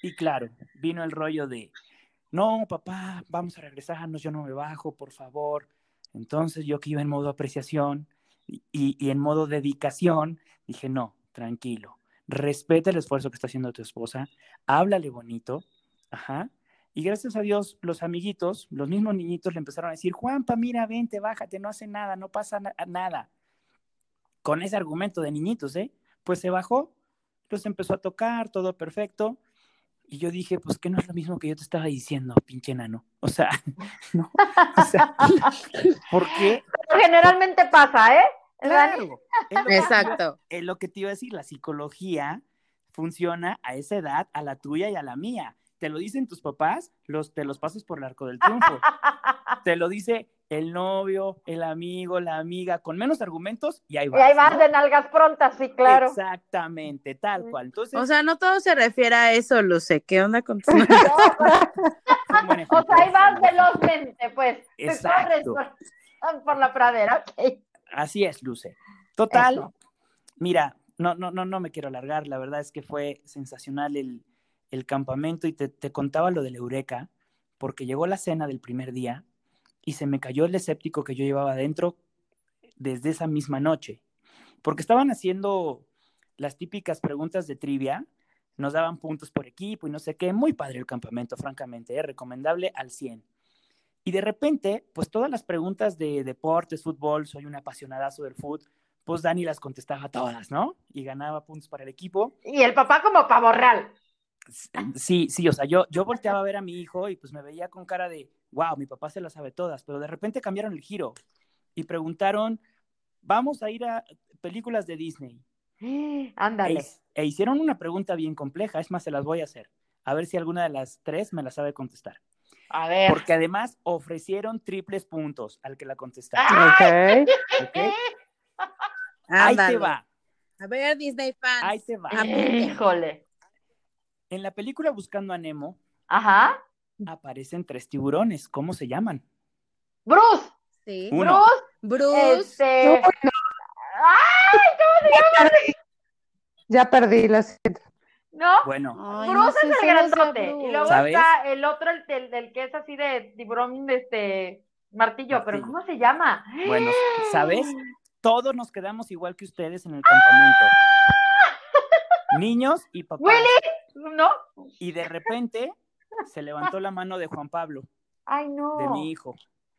Speaker 5: y claro, vino el rollo de, no, papá, vamos a regresarnos, yo no me bajo, por favor. Entonces yo que iba en modo apreciación y, en modo dedicación, dije, no, tranquilo, respeta el esfuerzo que está haciendo tu esposa, háblale bonito, ajá. Y gracias a Dios, los amiguitos, los mismos niñitos le empezaron a decir, Juanpa, mira, vente, bájate, no hace nada, no pasa nada. Con ese argumento de niñitos, ¿eh? Pues se bajó, los empezó a tocar, todo perfecto. Y yo dije, pues que no es lo mismo que yo te estaba diciendo, pinche enano. O sea, ¿no? O sea, ¿por qué?
Speaker 4: Generalmente pasa, ¿eh?
Speaker 5: Claro.
Speaker 2: Exacto.
Speaker 5: Es lo que te iba a decir, la psicología funciona a esa edad, a la tuya y a la mía. Te lo dicen tus papás, los, te los pasas por el arco del triunfo. te lo dice el novio, el amigo, la amiga, con menos argumentos y ahí vas.
Speaker 4: Y ahí vas de nalgas prontas, sí, claro.
Speaker 5: Exactamente, tal cual. Entonces,
Speaker 2: o sea, no todo se refiere a eso, Luce. ¿Qué onda con tu...
Speaker 4: o sea, ahí vas velozmente, pues.
Speaker 5: Exacto.
Speaker 4: Por, por, la pradera.
Speaker 5: Así es, Luce. Total, mira, no, no, no, no me quiero alargar. La verdad es que fue sensacional el, el campamento y te, te, contaba lo del Eureka, porque llegó la cena del primer día y se me cayó el escéptico que yo llevaba adentro desde esa misma noche, porque estaban haciendo las típicas preguntas de trivia, nos daban puntos por equipo y no sé qué, muy padre el campamento, francamente, ¿eh? recomendable al 100. Y de repente, pues todas las preguntas de deportes, fútbol, soy un apasionadazo del fútbol, pues Dani las contestaba todas, ¿no? Y ganaba puntos para el equipo.
Speaker 4: Y el papá como pavo real.
Speaker 5: Sí, sí, o sea, yo, yo volteaba a ver a mi hijo y pues me veía con cara de, wow, mi papá se las sabe todas, pero de repente cambiaron el giro y preguntaron, vamos a ir a películas de Disney.
Speaker 4: Ándale.
Speaker 5: E, hicieron una pregunta bien compleja, es más, se las voy a hacer. A ver si alguna de las tres me la sabe contestar.
Speaker 4: A ver.
Speaker 5: Porque además ofrecieron triples puntos al que la contestara. Ok. okay. Ahí te va.
Speaker 2: A ver, Disney fans.
Speaker 5: Ahí te va.
Speaker 4: Híjole.
Speaker 5: En la película Buscando a Nemo,
Speaker 4: Ajá.
Speaker 5: aparecen tres tiburones. ¿Cómo se llaman?
Speaker 4: Bruce.
Speaker 2: Sí.
Speaker 5: Uno.
Speaker 4: Bruce.
Speaker 2: Bruce.
Speaker 4: Este... ¡Ay! ¿Cómo se llama?
Speaker 3: Ya perdí la siguiente.
Speaker 4: ¿No?
Speaker 5: Bueno.
Speaker 2: Ay,
Speaker 4: Bruce
Speaker 2: no sé
Speaker 4: es el grandote. Y luego
Speaker 5: ¿Sabes?
Speaker 4: está el otro, el del, del que es así de tiburón, este martillo, pero
Speaker 5: Martillo.
Speaker 4: ¿cómo se llama?
Speaker 5: Bueno, ¿sabes? Todos nos quedamos igual que ustedes en el campamento. Niños y papás.
Speaker 4: Willy, ¿no?
Speaker 5: Y de repente se levantó la mano de Juan Pablo,
Speaker 4: Ay, no.
Speaker 5: de mi hijo.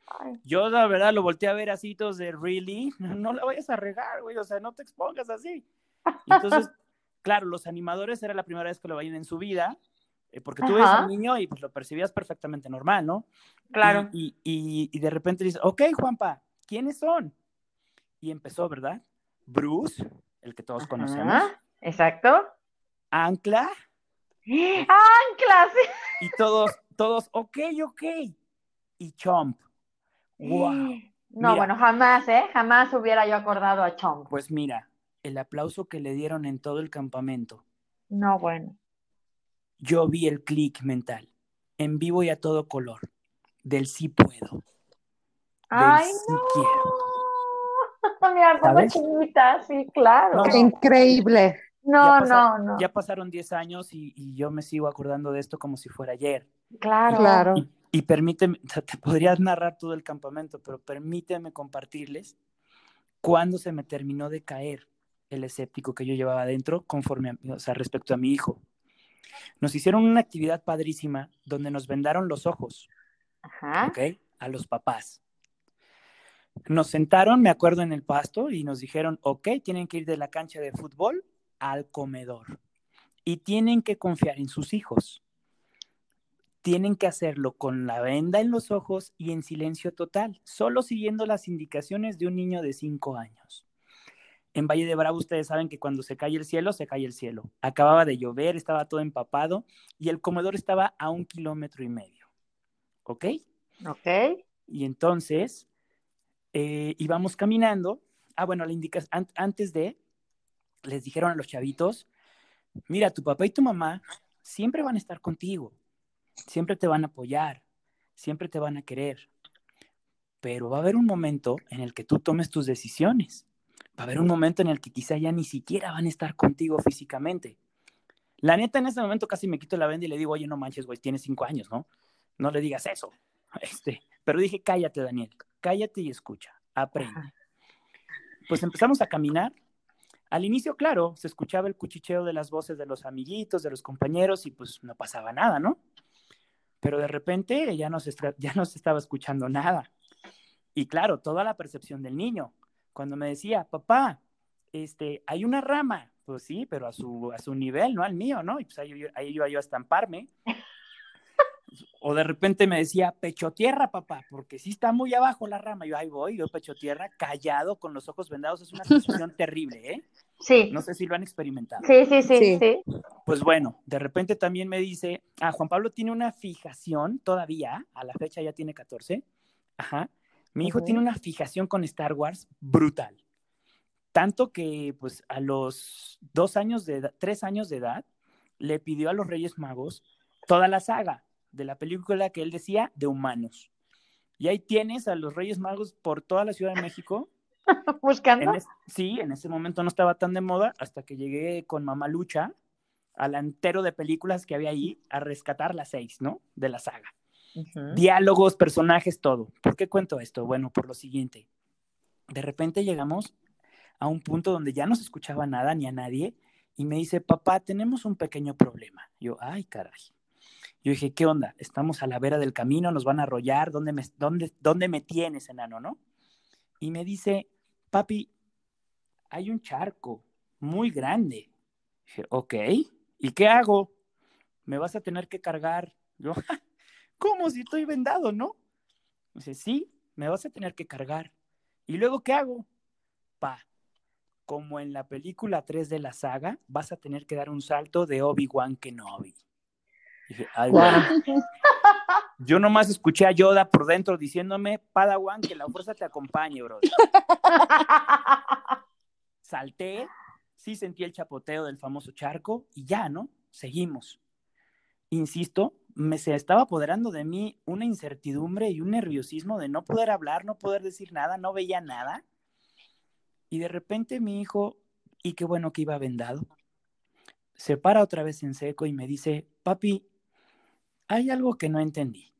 Speaker 4: Ay.
Speaker 5: Yo, la verdad, lo volteé a ver así, todos de really, no la vayas a regar, güey, o sea, no te expongas así. Y entonces, claro, los animadores era la primera vez que lo veían en su vida, eh, porque tú ves
Speaker 4: Ajá.
Speaker 5: al niño y pues lo percibías perfectamente normal, ¿no?
Speaker 4: Claro.
Speaker 5: Y, y, y de repente dice, ok, Juanpa, ¿quiénes son? Y empezó, ¿verdad? Bruce, el que todos conocemos,
Speaker 4: Ajá, Exacto.
Speaker 5: Ancla,
Speaker 4: Anclas.
Speaker 5: y todos, todos, ok, ok, y Chomp. Wow.
Speaker 4: No,
Speaker 5: Mira.
Speaker 4: bueno, jamás, ¿eh? Jamás hubiera yo acordado a Chong.
Speaker 5: Pues mira, el aplauso que le dieron en todo el campamento.
Speaker 4: No, bueno.
Speaker 5: Yo vi el clic mental, en vivo y a todo color, del sí puedo.
Speaker 4: Ay,
Speaker 5: sí
Speaker 4: no.
Speaker 5: quiero.
Speaker 4: Mira, como sí, claro.
Speaker 5: No,
Speaker 3: Qué increíble.
Speaker 4: No, no, no.
Speaker 5: Ya pasaron 10 años y, y yo me sigo acordando de esto como si fuera ayer.
Speaker 4: Claro.
Speaker 3: Claro.
Speaker 5: Y, y permíteme, te te podrías narrar todo el campamento, pero permíteme compartirles cuándo se me terminó de caer el escéptico que yo llevaba adentro conforme, a- o sea, respecto a mi hijo. Nos hicieron una actividad padrísima donde nos vendaron los ojos,
Speaker 4: Ajá.
Speaker 5: ¿ok? A los papás. Nos sentaron, me acuerdo, en el pasto y nos dijeron, ok, tienen que ir de la cancha de fútbol al comedor y tienen que confiar en sus hijos. Tienen que hacerlo con la venda en los ojos y en silencio total, solo siguiendo las indicaciones de un niño de 5 años. En Valle de Bravo ustedes saben que cuando se cae el cielo, se cae el cielo. Acababa de llover, estaba todo empapado y el comedor estaba a un kilómetro y medio. ¿Ok?
Speaker 4: Ok.
Speaker 5: Y entonces eh, íbamos caminando. Ah, bueno, la indica an- antes de, les dijeron a los chavitos, mira, tu papá y tu mamá siempre van a estar contigo, siempre te van a apoyar, siempre te van a querer. Pero va a haber un momento en el que tú tomes tus decisiones. Va a haber un momento en el que quizá ya ni siquiera van a estar contigo físicamente. La neta, en ese momento casi me quito la venda y le digo, oye, no manches, güey, tienes cinco años, ¿no? No le digas eso. Este, pero dije, cállate, Daniel, cállate y escucha, aprende. Pues empezamos a caminar. Al inicio, claro, se escuchaba el cuchicheo de las voces de los amiguitos, de los compañeros, y pues no pasaba nada, ¿no? Pero de repente ya no se, ya no se estaba escuchando nada. Y claro, toda la percepción del niño. Cuando me decía, papá, este, hay una rama, pues sí, pero a su, a su nivel, no al mío, ¿no? Y pues ahí, ahí iba yo a estamparme. O de repente me decía, pecho tierra, papá, porque sí está muy abajo la rama. Yo ahí voy, yo pecho tierra, callado, con los ojos vendados. Es una sensación terrible, ¿eh?
Speaker 4: Sí.
Speaker 5: No sé si lo han experimentado.
Speaker 4: Sí, sí, sí,
Speaker 3: Sí.
Speaker 4: sí.
Speaker 5: Pues bueno, de repente también me dice, ah, Juan Pablo tiene una fijación todavía, a la fecha ya tiene 14. Ajá. Mi hijo
Speaker 4: Ujú.
Speaker 5: tiene una fijación con Star Wars brutal. Tanto que, pues, a los dos años de edad, tres años de edad, le pidió a los Reyes Magos toda la saga, de la película que él decía de humanos. Y ahí tienes a los Reyes Magos por toda la Ciudad de México.
Speaker 4: Buscando.
Speaker 5: sí, en ese momento no estaba tan de moda hasta que llegué con Mamá Lucha al entero de películas que había ahí a rescatar las seis, ¿no? De la saga. Diálogos, personajes, todo. ¿Por qué cuento esto? Bueno, por lo siguiente. De repente llegamos a un punto donde ya no se escuchaba nada ni a nadie y me dice, papá, tenemos un pequeño problema. Yo, ay, caray. Yo dije, ¿qué onda? Estamos a la vera del camino, nos van a arrollar, ¿dónde me, dónde, dónde me tienes, enano, no? Y me dice, papi, hay un charco muy grande. Dije, ok, ¿y qué hago? Me vas a tener que cargar. Yo, ¿cómo si estoy vendado, no? Dice, sí, me vas a tener que cargar. ¿Y luego qué hago? Pa, como en la película 3 de la saga, vas a tener que dar un salto de Obi-Wan Kenobi. Dije, Ay, Yo nomás escuché a Yoda por dentro diciéndome, Padawan, que la fuerza te acompañe, bro. Salté, sí sentí el chapoteo del famoso charco y ya, ¿no? Seguimos. Insisto, me se estaba apoderando de mí una incertidumbre y un nerviosismo de no poder hablar, no poder decir nada, no veía nada. Y de repente mi hijo, y qué bueno que iba vendado, se para otra vez en seco y me dice, papi, hay algo que no entendí.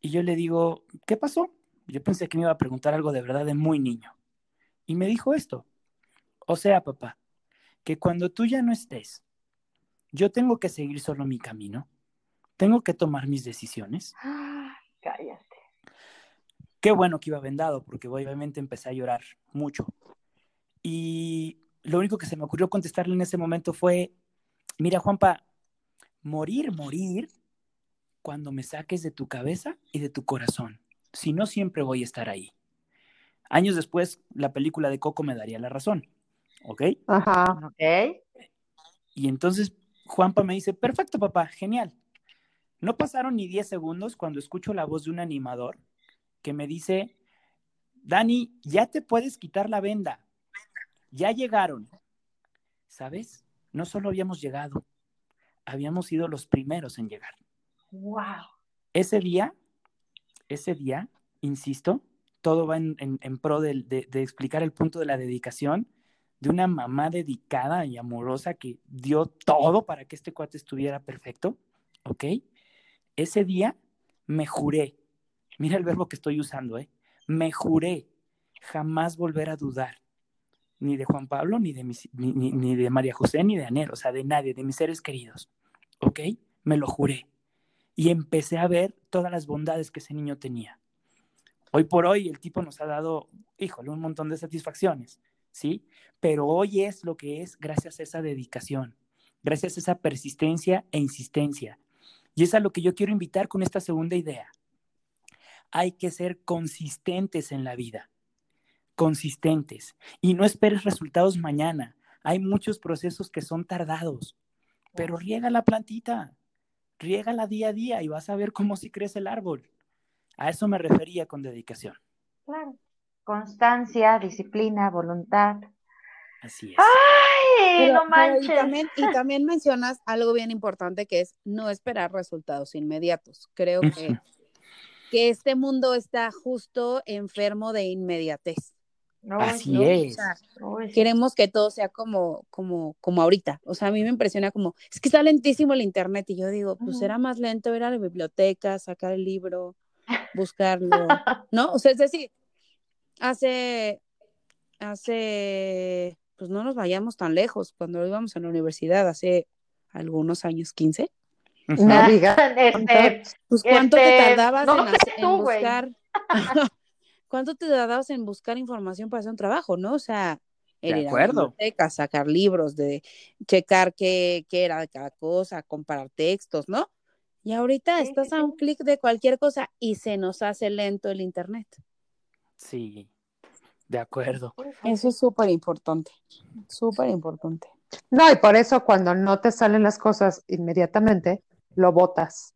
Speaker 5: Y yo le digo, ¿qué pasó? Yo pensé que me iba a preguntar algo de verdad de muy niño. Y me dijo esto, o sea, papá, que cuando tú ya no estés, yo tengo que seguir solo mi camino, tengo que tomar mis decisiones.
Speaker 4: cállate
Speaker 5: qué bueno que iba vendado, porque obviamente empecé a llorar mucho. Y lo único que se me ocurrió contestarle en ese momento fue, mira Juanpa, morir, morir, cuando me saques de tu cabeza y de tu corazón. Si no, siempre voy a estar ahí. Años después, la película de Coco me daría la razón. ¿Ok?
Speaker 4: Ajá. Ok.
Speaker 5: Y entonces Juanpa me dice, perfecto, papá, genial. No pasaron ni 10 segundos cuando escucho la voz de un animador que me dice, Dani, ya te puedes quitar la venda. Ya llegaron. ¿Sabes? No solo habíamos llegado, habíamos sido los primeros en llegar.
Speaker 4: Wow.
Speaker 5: Ese día, ese día, insisto, todo va en, pro de, explicar el punto de la dedicación de una mamá dedicada y amorosa que dio todo para que este cuate estuviera perfecto, ¿ok? Ese día me juré Mira el verbo que estoy usando, ¿eh? Me juré jamás volver a dudar, ni de Juan Pablo, ni de, ni, de María José, ni de Anel, o sea, de nadie, de mis seres queridos. ¿Ok? Me lo juré. Y empecé a ver todas las bondades que ese niño tenía. Hoy por hoy el tipo nos ha dado, híjole, un montón de satisfacciones, ¿sí? Pero hoy es lo que es gracias a esa dedicación, gracias a esa persistencia e insistencia. Y es a lo que yo quiero invitar con esta segunda idea hay que ser consistentes en la vida, consistentes. Y no esperes resultados mañana. Hay muchos procesos que son tardados, pero riega la plantita, riégala día a día y vas a ver cómo si crece el árbol. A eso me refería con dedicación.
Speaker 4: Claro. Constancia, disciplina, voluntad.
Speaker 5: Así es.
Speaker 4: ¡Ay! no manches.
Speaker 2: y, también, mencionas algo bien importante que es no esperar resultados inmediatos. Creo que que este mundo está justo enfermo de inmediatez.
Speaker 5: Así es.
Speaker 2: queremos que todo sea como, como, como ahorita. O sea, a mí me impresiona como, es que está lentísimo el internet y yo digo, pues será más lento ir a la biblioteca, sacar el libro, buscarlo, ¿no? O sea, es decir, hace, hace, pues no nos vayamos tan lejos, cuando íbamos a la universidad, hace algunos años, 15,
Speaker 3: no digas.
Speaker 2: Este, pues cuánto te este, tardabas en, buscar. ¿Cuánto te tardabas en buscar información para hacer un trabajo, no? O sea,
Speaker 5: ir a
Speaker 2: la sacar libros, de checar qué, qué, era cada cosa, comparar textos, ¿no? Y ahorita estás a un clic de cualquier cosa y se nos hace lento el internet.
Speaker 5: Sí, de acuerdo.
Speaker 2: Eso es súper importante, súper importante.
Speaker 3: No, y por eso cuando no te salen las cosas inmediatamente, lo botas.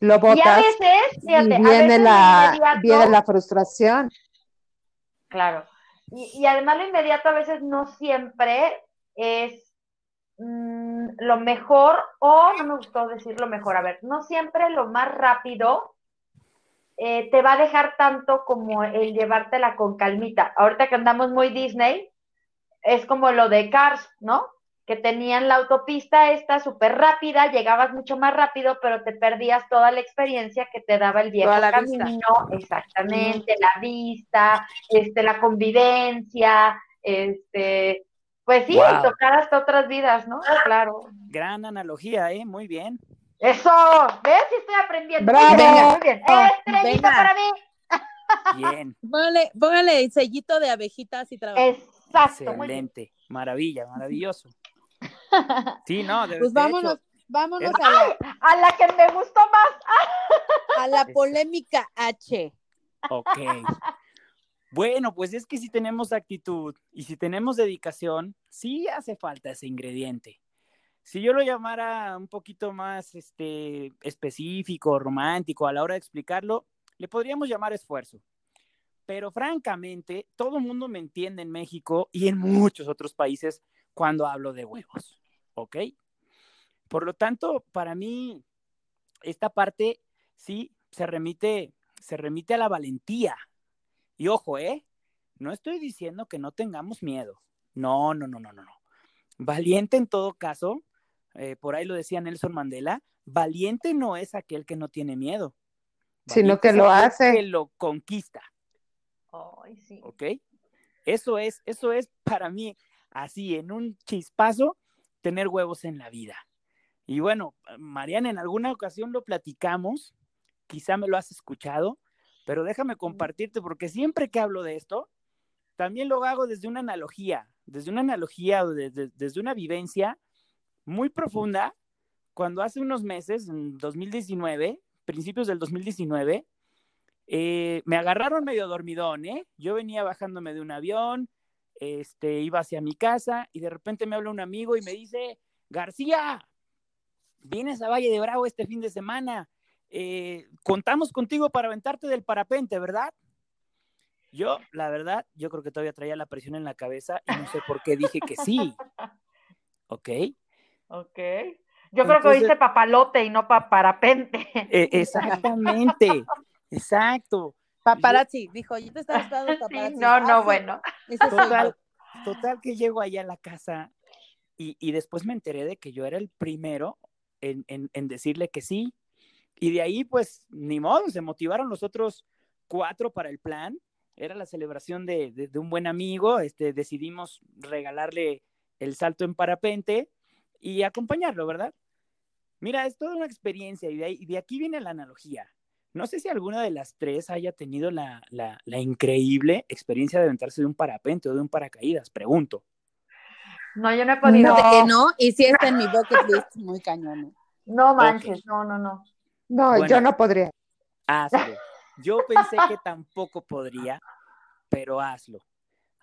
Speaker 3: Lo botas. Y a
Speaker 4: veces,
Speaker 3: viene, la, viene la frustración.
Speaker 4: Claro. Y, y, además lo inmediato a veces no siempre es mm, lo mejor, o no me gustó decir lo mejor, a ver, no siempre lo más rápido eh, te va a dejar tanto como el llevártela con calmita. Ahorita que andamos muy Disney, es como lo de Cars, ¿no? Que tenían la autopista esta súper rápida, llegabas mucho más rápido, pero te perdías toda la experiencia que te daba el viejo camino, exactamente, la vista, este, la convivencia, este, pues sí, tocar hasta otras vidas, ¿no? Claro.
Speaker 5: Gran analogía, ¿eh? Muy bien.
Speaker 4: Eso, ¿ves? Si estoy aprendiendo. Bravo. Muy bien. Estrellita para mí.
Speaker 2: Bien. Póngale, póngale el sellito de abejitas y trabajo.
Speaker 4: Exacto.
Speaker 5: Excelente. Maravilla, maravilloso. Sí, no, de,
Speaker 2: Pues vámonos, vámonos
Speaker 4: a la, a la que me gustó más.
Speaker 2: A la polémica H.
Speaker 5: Ok. Bueno, pues es que si tenemos actitud y si tenemos dedicación, sí hace falta ese ingrediente. Si yo lo llamara un poquito más este, específico, romántico a la hora de explicarlo, le podríamos llamar esfuerzo. Pero francamente, todo el mundo me entiende en México y en muchos otros países cuando hablo de huevos, ¿ok? Por lo tanto, para mí, esta parte sí se remite, se remite a la valentía. Y ojo, ¿eh? No estoy diciendo que no tengamos miedo. No, no, no, no, no. Valiente en todo caso eh, por ahí lo decía Nelson Mandela, valiente no es aquel que no tiene miedo,
Speaker 3: sino que lo hace.
Speaker 5: Que lo conquista. sí. ¿Ok? Eso es, eso es para mí, así, en un chispazo, tener huevos en la vida. Y bueno, Mariana, en alguna ocasión lo platicamos, quizá me lo has escuchado, pero déjame compartirte, porque siempre que hablo de esto, también lo hago desde una analogía, desde una analogía o desde, desde una vivencia muy profunda cuando hace unos meses, en 2019, principios del 2019, eh, me agarraron medio dormidón, ¿eh? Yo venía bajándome de un avión, este, iba hacia mi casa y de repente me habla un amigo y me dice, García, vienes a Valle de Bravo este fin de semana, eh, contamos contigo para aventarte del parapente, ¿verdad? Yo, la verdad, yo creo que todavía traía la presión en la cabeza y no sé por qué dije que sí. ¿Ok?
Speaker 4: Ok. Yo creo que oíste papalote y no paparapente.
Speaker 5: E, exactamente, exacto.
Speaker 2: Paparazzi, dijo, yo te estaba esperando
Speaker 4: paparazzi. no, no, bueno.
Speaker 5: Total, total que llego allá a la casa y, y, después me enteré de que yo era el primero en, en, en, decirle que sí. Y de ahí, pues, ni modo, se motivaron los otros cuatro para el plan. Era la celebración de, de, de un buen amigo. Este, decidimos regalarle el salto en parapente y acompañarlo, ¿verdad? Mira, es toda una experiencia y de, aquí viene la analogía. No sé si alguna de las tres haya tenido la, increíble experiencia de aventarse de un parapente o de un paracaídas, pregunto.
Speaker 4: No, yo no he podido.
Speaker 2: No, no y si está en mi bucket list, muy cañón.
Speaker 4: No manches, no, no, no.
Speaker 3: No, yo no podría.
Speaker 5: Hazlo. Yo pensé que tampoco podría, pero hazlo.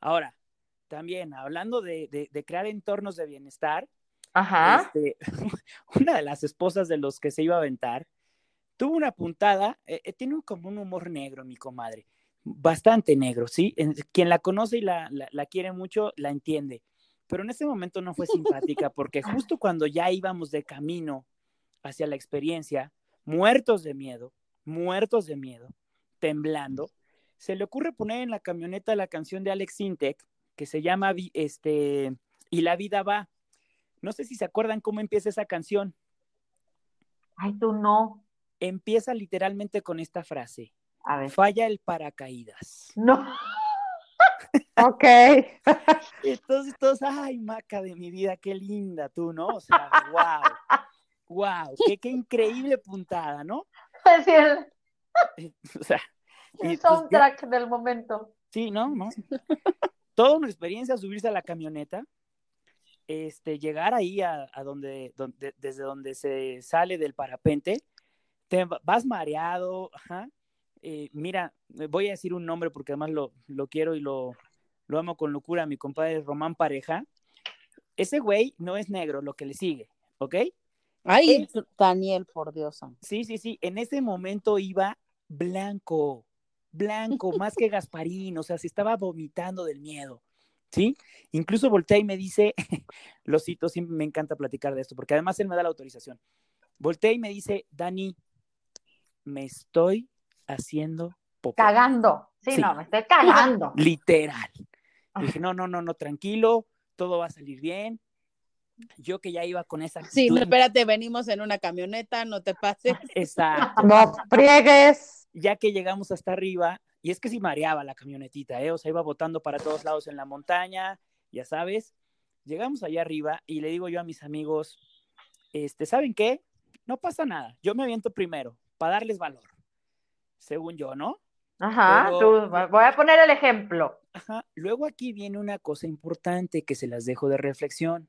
Speaker 5: Ahora, también hablando de crear entornos de bienestar,
Speaker 4: Ajá.
Speaker 5: Este, una de las esposas de los que se iba a aventar tuvo una puntada, eh, eh, tiene como un humor negro, mi comadre, bastante negro, ¿sí? Quien la conoce y la, la, quiere mucho, la entiende. Pero en ese momento no fue simpática porque justo cuando ya íbamos de camino hacia la experiencia, muertos de miedo, muertos de miedo, temblando, se le ocurre poner en la camioneta la canción de Alex Sintek que se llama este, Y la vida va. No sé si se acuerdan cómo empieza esa canción.
Speaker 4: Ay, tú no.
Speaker 5: Empieza literalmente con esta frase. A ver. Falla el paracaídas.
Speaker 4: No.
Speaker 3: ok.
Speaker 5: Entonces todos, ay, maca de mi vida, qué linda tú, ¿no? O sea, wow. Wow, qué, qué increíble puntada, ¿no?
Speaker 4: Es el, o sea, el pues, soundtrack del momento.
Speaker 5: Sí, ¿no? ¿no? Toda una experiencia subirse a la camioneta este, llegar ahí a, donde, desde donde se sale del parapente, te vas mareado, ajá. Eh, mira, voy a decir un nombre porque además lo, quiero y lo, lo amo con locura, mi compadre Román Pareja. Ese güey no es negro, lo que le sigue, ¿ok?
Speaker 2: Ay, Daniel, por Dios.
Speaker 5: Sí, sí, sí, en ese momento iba blanco, blanco, más que Gasparín, o sea, se estaba vomitando del miedo. ¿sí? Incluso voltea y me dice, lo cito, siempre me encanta platicar de esto, porque además él me da la autorización. Voltea y me dice, Dani, me estoy haciendo popó.
Speaker 4: Cagando. Sí, no, me estoy cagando.
Speaker 5: Literal. dije, no, no, no, no, tranquilo, todo va a salir bien. Yo que ya iba con esa
Speaker 2: Sí, no, espérate, venimos en una camioneta, no te pases.
Speaker 5: Exacto.
Speaker 3: No friegues.
Speaker 5: Ya que llegamos hasta arriba, y es que sí mareaba la camionetita, ¿eh? O sea, iba botando para todos lados en la montaña, ya sabes. Llegamos allá arriba y le digo yo a mis amigos, este, ¿saben qué? No pasa nada, yo me aviento primero, para darles valor, según yo, ¿no?
Speaker 4: Ajá, tú, voy a poner el ejemplo.
Speaker 5: Ajá, luego aquí viene una cosa importante que se las dejo de reflexión.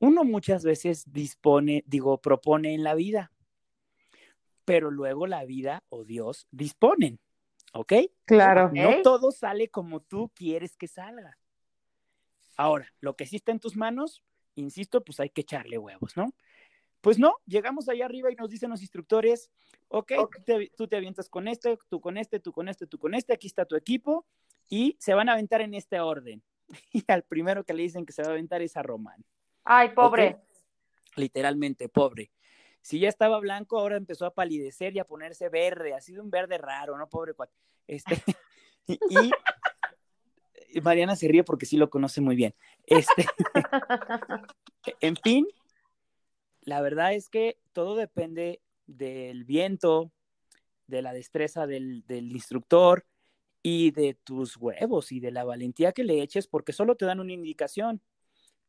Speaker 5: Uno muchas veces dispone, digo, propone en la vida, pero luego la vida o Dios disponen, ¿ok?
Speaker 3: Claro.
Speaker 5: No todo sale como tú quieres que salga. Ahora, lo que sí está en tus manos, insisto, pues hay que echarle huevos, ¿no? Pues no, llegamos allá arriba y nos dicen los instructores, ok, Tú, te, avientas con este, tú con este, tú con este, tú con este, aquí está tu equipo y se van a aventar en este orden. Y al primero que le dicen que se va a aventar es a Román.
Speaker 4: Ay, pobre.
Speaker 5: Literalmente, pobre. Si ya estaba blanco, ahora empezó a palidecer y a ponerse verde, ha sido un verde raro, ¿no? Pobre cuate. Este, y, Mariana se ríe porque sí lo conoce muy bien. Este, en fin, la verdad es que todo depende del viento, de la destreza del, instructor y de tus huevos y de la valentía que le eches, porque solo te dan una indicación.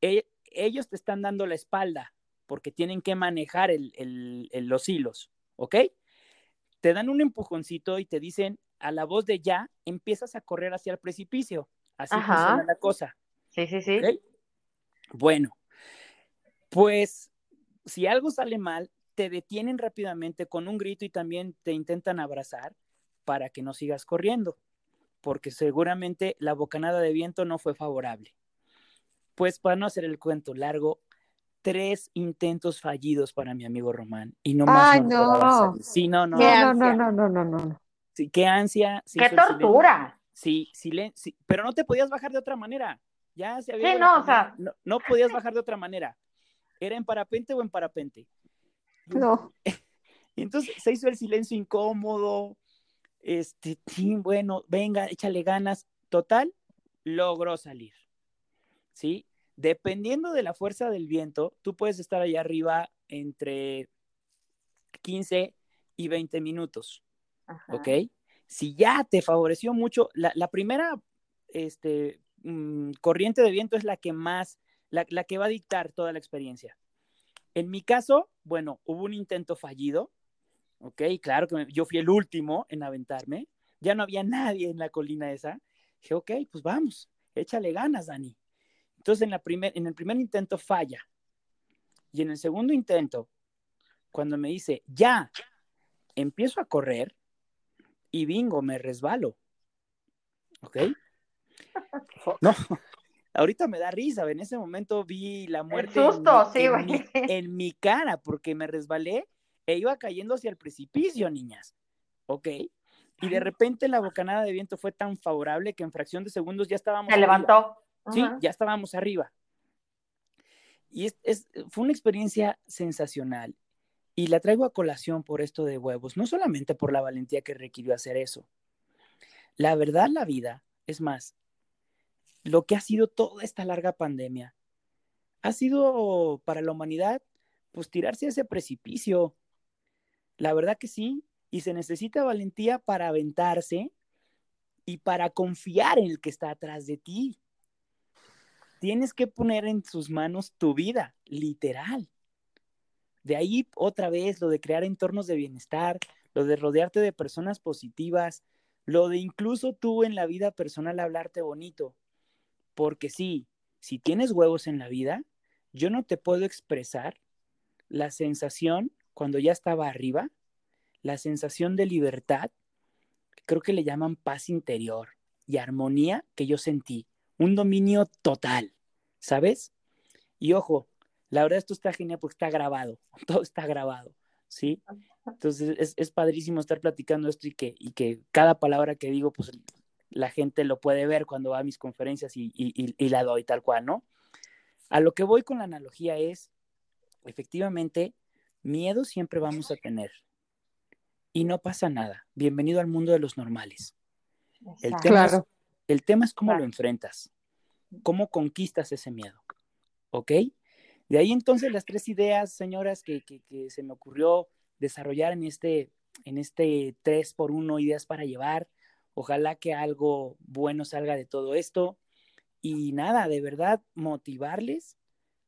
Speaker 5: E, ellos te están dando la espalda porque tienen que manejar los hilos, ¿ok? Te dan un empujoncito y te dicen a la voz de ya, empiezas a correr hacia el precipicio. Así funciona la cosa.
Speaker 4: Sí, sí, sí.
Speaker 5: Bueno, pues si algo sale mal, te detienen rápidamente con un grito y también te intentan abrazar para que no sigas corriendo, porque seguramente la bocanada de viento no fue favorable. Pues para no hacer el cuento largo, tres intentos fallidos para mi amigo Román y no más.
Speaker 3: Ay, no.
Speaker 5: Sí, no, no.
Speaker 3: No, no, no, no, no, no.
Speaker 5: Sí, qué ansia.
Speaker 4: qué tortura.
Speaker 5: Sí, silencio. pero no te podías bajar de otra manera. Ya se había.
Speaker 4: Sí, no, o sea.
Speaker 5: no podías bajar de otra manera. ¿Era en parapente o en parapente?
Speaker 3: No.
Speaker 5: Y entonces se hizo el silencio incómodo. Este, sí, bueno, venga, échale ganas. Total, logró salir. ¿Sí? Dependiendo de la fuerza del viento, tú puedes estar allá arriba entre 15 y 20 minutos. ¿Ok? Si ya te favoreció mucho, la, primera este, mm, corriente de viento es la que más la, que va a dictar toda la experiencia. En mi caso, bueno, hubo un intento fallido, ¿ok? Claro que yo fui el último en aventarme, ya no había nadie en la colina esa. Dije, ok, pues vamos, échale ganas, Dani. Entonces, en, la primer, en el primer intento falla. Y en el segundo intento, cuando me dice, ya, empiezo a correr y bingo, me resbalo. ¿Ok? No, ahorita me da risa, en ese momento vi la muerte en, mi, cara porque me resbalé e iba cayendo hacia el precipicio, niñas. ¿Ok? Y de repente la bocanada de viento fue tan favorable que en fracción de segundos ya estábamos.
Speaker 4: Se levantó.
Speaker 5: Sí, ya estábamos arriba. Y es, fue una experiencia sensacional. Y la traigo a colación por esto de huevos, no solamente por la valentía que requirió hacer eso. La verdad, la vida, es más, lo que ha sido toda esta larga pandemia. Ha sido para la humanidad, pues tirarse a ese precipicio. La verdad que sí, y se necesita valentía para aventarse y para confiar en el que está atrás de ti. Tienes que poner en sus manos tu vida, literal. De ahí otra vez lo de crear entornos de bienestar, lo de rodearte de personas positivas, lo de incluso tú en la vida personal hablarte bonito. Porque sí, si tienes huevos en la vida, yo no te puedo expresar la sensación cuando ya estaba arriba, la sensación de libertad, creo que le llaman paz interior y armonía que yo sentí, un dominio total, ¿sabes? Y ojo, la verdad esto está genial porque está grabado, todo está grabado, ¿sí? Entonces es, es padrísimo estar platicando esto y que, y que cada palabra que digo, pues la gente lo puede ver cuando va a mis conferencias y, y la doy tal cual, ¿no? A lo que voy con la analogía es, efectivamente, miedo siempre vamos a tener. Y no pasa nada. Bienvenido al mundo de los normales. El tema, es, el tema es cómo lo enfrentas, cómo conquistas ese miedo. ¿Ok? De ahí entonces las tres ideas, señoras, que, que, que se me ocurrió desarrollar en este, en este 3 por 1 ideas para llevar. Ojalá que algo bueno salga de todo esto. Y nada, de verdad, motivarles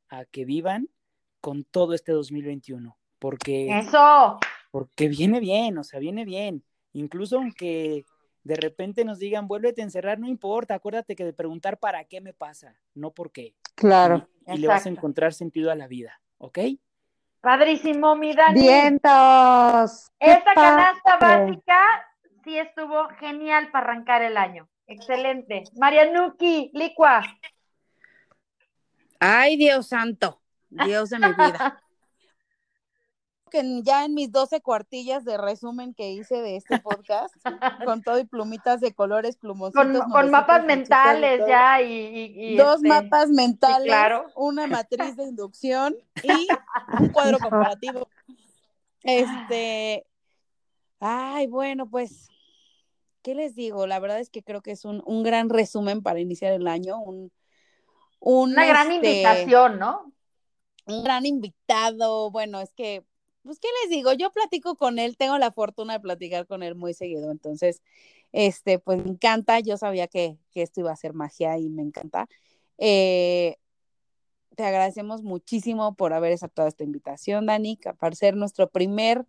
Speaker 5: a que vivan con todo este 2021. Porque.
Speaker 4: ¡Eso!
Speaker 5: Porque viene bien, o sea, viene bien. Incluso aunque de repente nos digan, vuélvete a encerrar, no importa, acuérdate que de preguntar para qué me pasa, no por qué.
Speaker 3: Claro.
Speaker 5: Y, le vas a encontrar sentido a la vida, ¿ok?
Speaker 4: Padrísimo, mi Dani.
Speaker 3: ¡Vientos!
Speaker 4: Esta canasta básica sí estuvo genial para arrancar el año. Excelente. Marianuki, Licua.
Speaker 2: Ay, Dios santo, Dios de mi vida. que ya en mis 12 cuartillas de resumen que hice de este podcast, con todo y plumitas de colores, plumoncitos.
Speaker 4: Con, mapas mentales ya y,
Speaker 2: Dos este, mapas mentales, una matriz de inducción y un cuadro comparativo. Este, ay, bueno, pues, ¿qué les digo? La verdad es que creo que es un, un gran resumen para iniciar el año, un,
Speaker 4: una gran este, invitación, ¿no?
Speaker 2: Un gran invitado, bueno, es que pues, ¿qué les digo? Yo platico con él, tengo la fortuna de platicar con él muy seguido, entonces, este, pues me encanta, yo sabía que, esto iba a ser magia y me encanta. Eh, te agradecemos muchísimo por haber aceptado esta invitación, Dani, para ser nuestro primer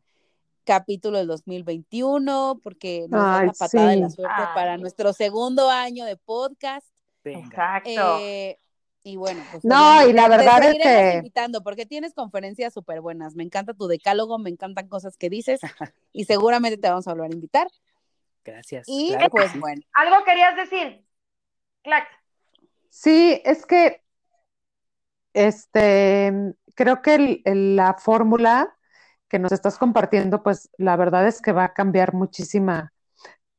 Speaker 2: capítulo del 2021, porque nos da la patada de la suerte para nuestro segundo año de podcast.
Speaker 4: Exacto.
Speaker 2: Eh, y bueno, pues
Speaker 3: no, y la verdad es que
Speaker 2: invitando porque tienes conferencias súper buenas. Me encanta tu decálogo, me encantan cosas que dices y seguramente te vamos a volver a invitar.
Speaker 5: Gracias.
Speaker 2: Y pues bueno.
Speaker 4: ¿Algo querías decir? Clac.
Speaker 3: Sí, es que este creo que la fórmula que nos estás compartiendo, pues la verdad es que va a cambiar muchísima,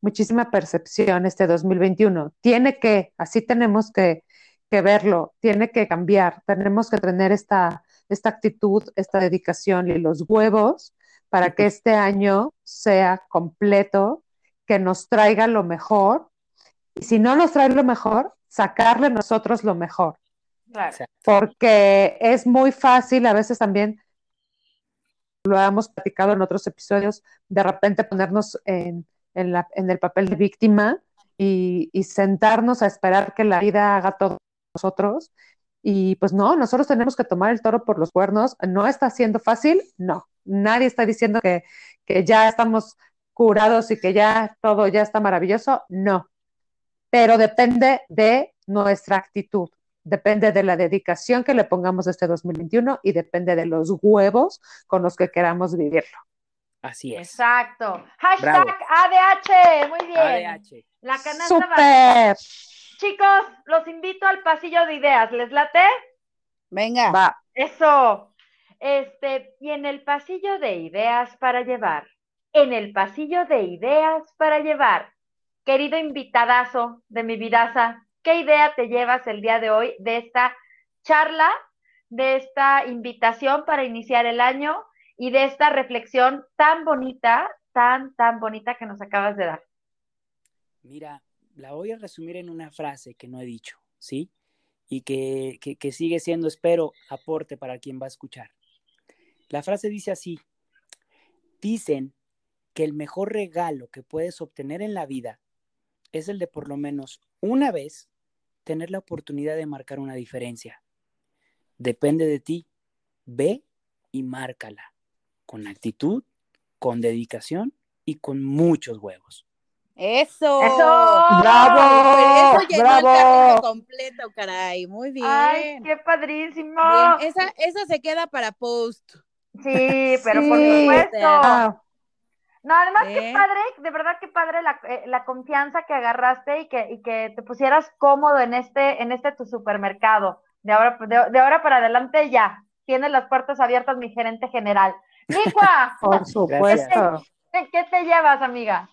Speaker 3: muchísima percepción este 2021. Tiene que, así tenemos que que verlo, tiene que cambiar, tenemos que tener esta, esta actitud, esta dedicación y los huevos para que este año sea completo, que nos traiga lo mejor. Y si no nos trae lo mejor, sacarle nosotros lo mejor. Porque es muy fácil a veces también, lo hemos platicado en otros episodios, de repente ponernos en, la, en el papel de víctima y, y sentarnos a esperar que la vida haga todo nosotros. Y pues no, nosotros tenemos que tomar el toro por los cuernos. No está siendo fácil, no. Nadie está diciendo que, que ya estamos curados y que ya todo ya está maravilloso, no. Pero depende de nuestra actitud, depende de la dedicación que le pongamos este 2021 y depende de los huevos con los que queramos vivirlo.
Speaker 5: Así es.
Speaker 4: Exacto. Hashtag ADH, muy bien.
Speaker 5: ADH.
Speaker 4: La canasta
Speaker 3: Super.
Speaker 4: Chicos, los invito al pasillo de ideas. ¿Les late?
Speaker 2: Venga.
Speaker 3: Va.
Speaker 4: Eso. Este, y en el pasillo de ideas para llevar. En el pasillo de ideas para llevar. Querido invitadazo de mi vidaza, ¿qué idea te llevas el día de hoy de esta charla, de esta invitación para iniciar el año y de esta reflexión tan bonita, tan, tan bonita que nos acabas de dar?
Speaker 5: Mira, la voy a resumir en una frase que no he dicho, ¿sí? Y que, que, sigue siendo, espero, aporte para quien va a escuchar. La frase dice así, dicen que el mejor regalo que puedes obtener en la vida es el de por lo menos una vez tener la oportunidad de marcar una diferencia. Depende de ti. Ve y márcala. Con actitud, con dedicación y con muchos huevos.
Speaker 2: Eso.
Speaker 4: Eso.
Speaker 3: Bravo.
Speaker 2: Eso llenó
Speaker 3: bravo.
Speaker 2: el carrito completo, caray. Muy bien.
Speaker 4: Ay, qué padrísimo.
Speaker 2: Esa, esa se queda para post.
Speaker 4: Sí, pero por supuesto.
Speaker 3: Ah,
Speaker 4: No, además
Speaker 2: Sí.
Speaker 4: qué padre, de verdad qué padre la, eh, la confianza que agarraste y que, y que te pusieras cómodo en este, en este tu supermercado. De ahora, de, de ahora para adelante ya. Tienes las puertas abiertas, mi gerente general. Nicua,
Speaker 3: por supuesto.
Speaker 4: ¿qué, qué te llevas, amiga?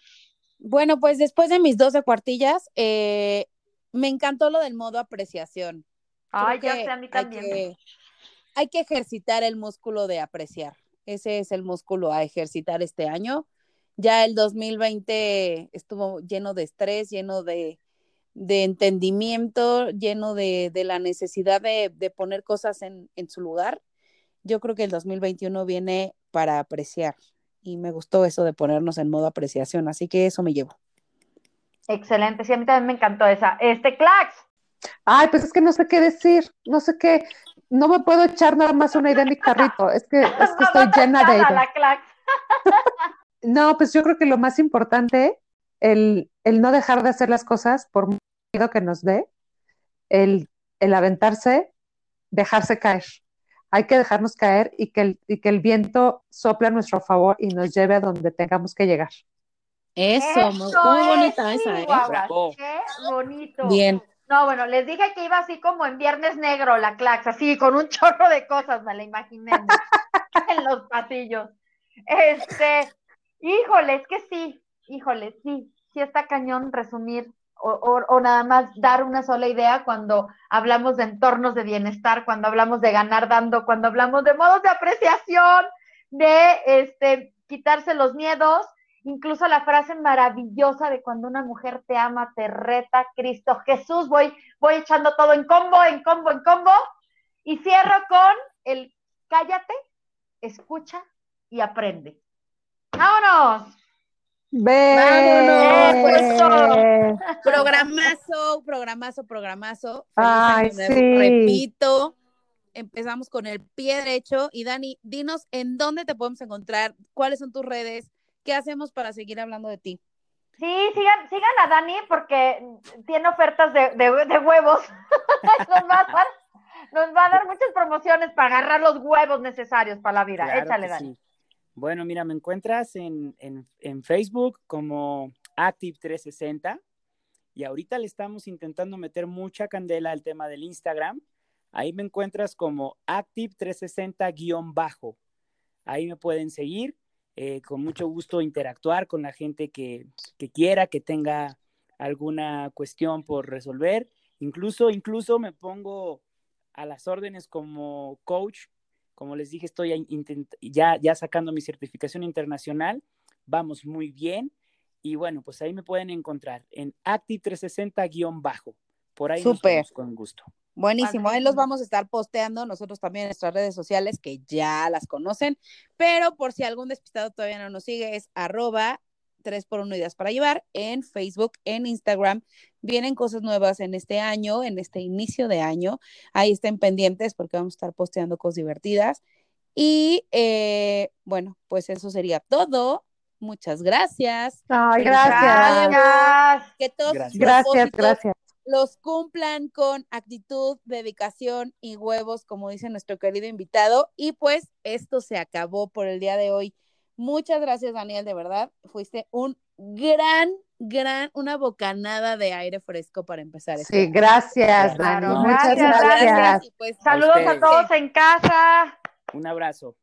Speaker 2: Bueno, pues después de mis 12 cuartillas, eh, me encantó lo del modo apreciación.
Speaker 4: Ay,
Speaker 2: Creo
Speaker 4: ya
Speaker 2: que
Speaker 4: sé, a mí
Speaker 2: hay
Speaker 4: también.
Speaker 2: que- hay que ejercitar el músculo de apreciar. Ese es el músculo a ejercitar este año. Ya el 2020 estuvo lleno de estrés, lleno de, de entendimiento, lleno de, de la necesidad de, de poner cosas en, en su lugar. Yo creo que el 2021 viene para apreciar y me gustó eso de ponernos en modo apreciación, así que eso me llevo.
Speaker 4: Excelente, sí, a mí también me encantó esa. Este, Clax,
Speaker 3: Ay, pues es que no sé qué decir, no sé qué, no me puedo echar nada más una idea en mi carrito, es que, es que
Speaker 4: no,
Speaker 3: estoy
Speaker 4: no
Speaker 3: llena de ideas.
Speaker 4: la Clax.
Speaker 3: No, pues yo creo que lo más importante, el, el no dejar de hacer las cosas por miedo que nos dé, el, el aventarse, dejarse caer. Hay que dejarnos caer y que, el, y que el viento sople a nuestro favor y nos lleve a donde tengamos que llegar.
Speaker 2: Eso, muy,
Speaker 4: Eso
Speaker 2: muy
Speaker 4: es,
Speaker 2: bonita esa, ¿eh?
Speaker 4: Chihuahua,
Speaker 5: Bravo.
Speaker 4: Qué bonito.
Speaker 2: Bien.
Speaker 4: No, bueno, les dije que iba así como en Viernes Negro la Clax, así con un chorro de cosas, me la imaginé en los pasillos. Este, híjole, es que sí, híjole, sí, sí está cañón resumir o, o- o nada más dar una sola idea cuando hablamos de entornos de bienestar, cuando hablamos de ganar dando, cuando hablamos de modos de apreciación, de este, quitarse los miedos, incluso la frase maravillosa de cuando una mujer te ama, te reta, Cristo Jesús, voy, voy echando todo en combo, en combo, en combo, y cierro con el cállate, escucha y aprende. ¡Vámonos!
Speaker 3: ¡Ve!
Speaker 2: Programazo, programazo, programazo.
Speaker 3: Ay, sí.
Speaker 2: Repito, empezamos con el pie derecho. Y Dani, dinos en dónde te podemos encontrar, cuáles son tus redes, qué hacemos para seguir hablando de ti.
Speaker 4: Sí, sigan, sigan a Dani porque tiene ofertas de, de- de huevos. nos, va a dar, nos va a dar muchas promociones para agarrar los huevos necesarios para la vida.
Speaker 5: Claro
Speaker 4: Échale, Dani.
Speaker 5: sí. Bueno, mira, me encuentras en, en- en Facebook como Active360 y ahorita le estamos intentando meter mucha candela al tema del Instagram. Ahí me encuentras como Active360-bajo. Ahí me pueden seguir. eh, con mucho gusto interactuar con la gente que, que quiera, que tenga alguna cuestión por resolver. Incluso, incluso me pongo a las órdenes como coach como les dije, estoy ya, ya sacando mi certificación internacional. Vamos muy bien. Y bueno, pues ahí me pueden encontrar en Active360-bajo. Por ahí nos
Speaker 2: Súper.
Speaker 5: vemos con gusto.
Speaker 2: Buenísimo, ahí los vamos a estar posteando nosotros también en nuestras redes sociales que ya las conocen, pero por si algún despistado todavía no nos sigue, es arroba 3 por 1 ideas para llevar en Facebook, en Instagram. Vienen cosas nuevas en este año, en este inicio de año. Ahí estén pendientes porque vamos a estar posteando cosas divertidas. Y eh, bueno, pues eso sería todo. Muchas gracias.
Speaker 3: Ay, gracias.
Speaker 4: Gracias.
Speaker 2: Que todos sus
Speaker 5: Gracias.
Speaker 3: Gracias,
Speaker 2: propósitos
Speaker 3: gracias.
Speaker 2: los cumplan con actitud, dedicación y huevos, como dice nuestro querido invitado. Y pues esto se acabó por el día de hoy. Muchas gracias, Daniel, de verdad. Fuiste un gran, gran, una bocanada de aire fresco para empezar. este
Speaker 3: Sí, gracias,
Speaker 4: Claro,
Speaker 3: Dani. Muchas
Speaker 4: gracias,
Speaker 3: gracias.
Speaker 2: Y pues,
Speaker 4: Saludos a todos en casa.
Speaker 5: Un abrazo.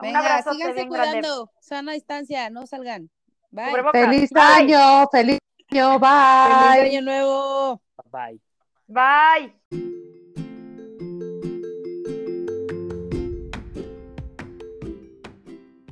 Speaker 4: Un abrazo
Speaker 2: síganse cuidando. Sana distancia, no salgan. Bye.
Speaker 3: Feliz
Speaker 4: Bye.
Speaker 3: año, feliz año, bye.
Speaker 2: Feliz año nuevo.
Speaker 5: Bye.
Speaker 4: Bye.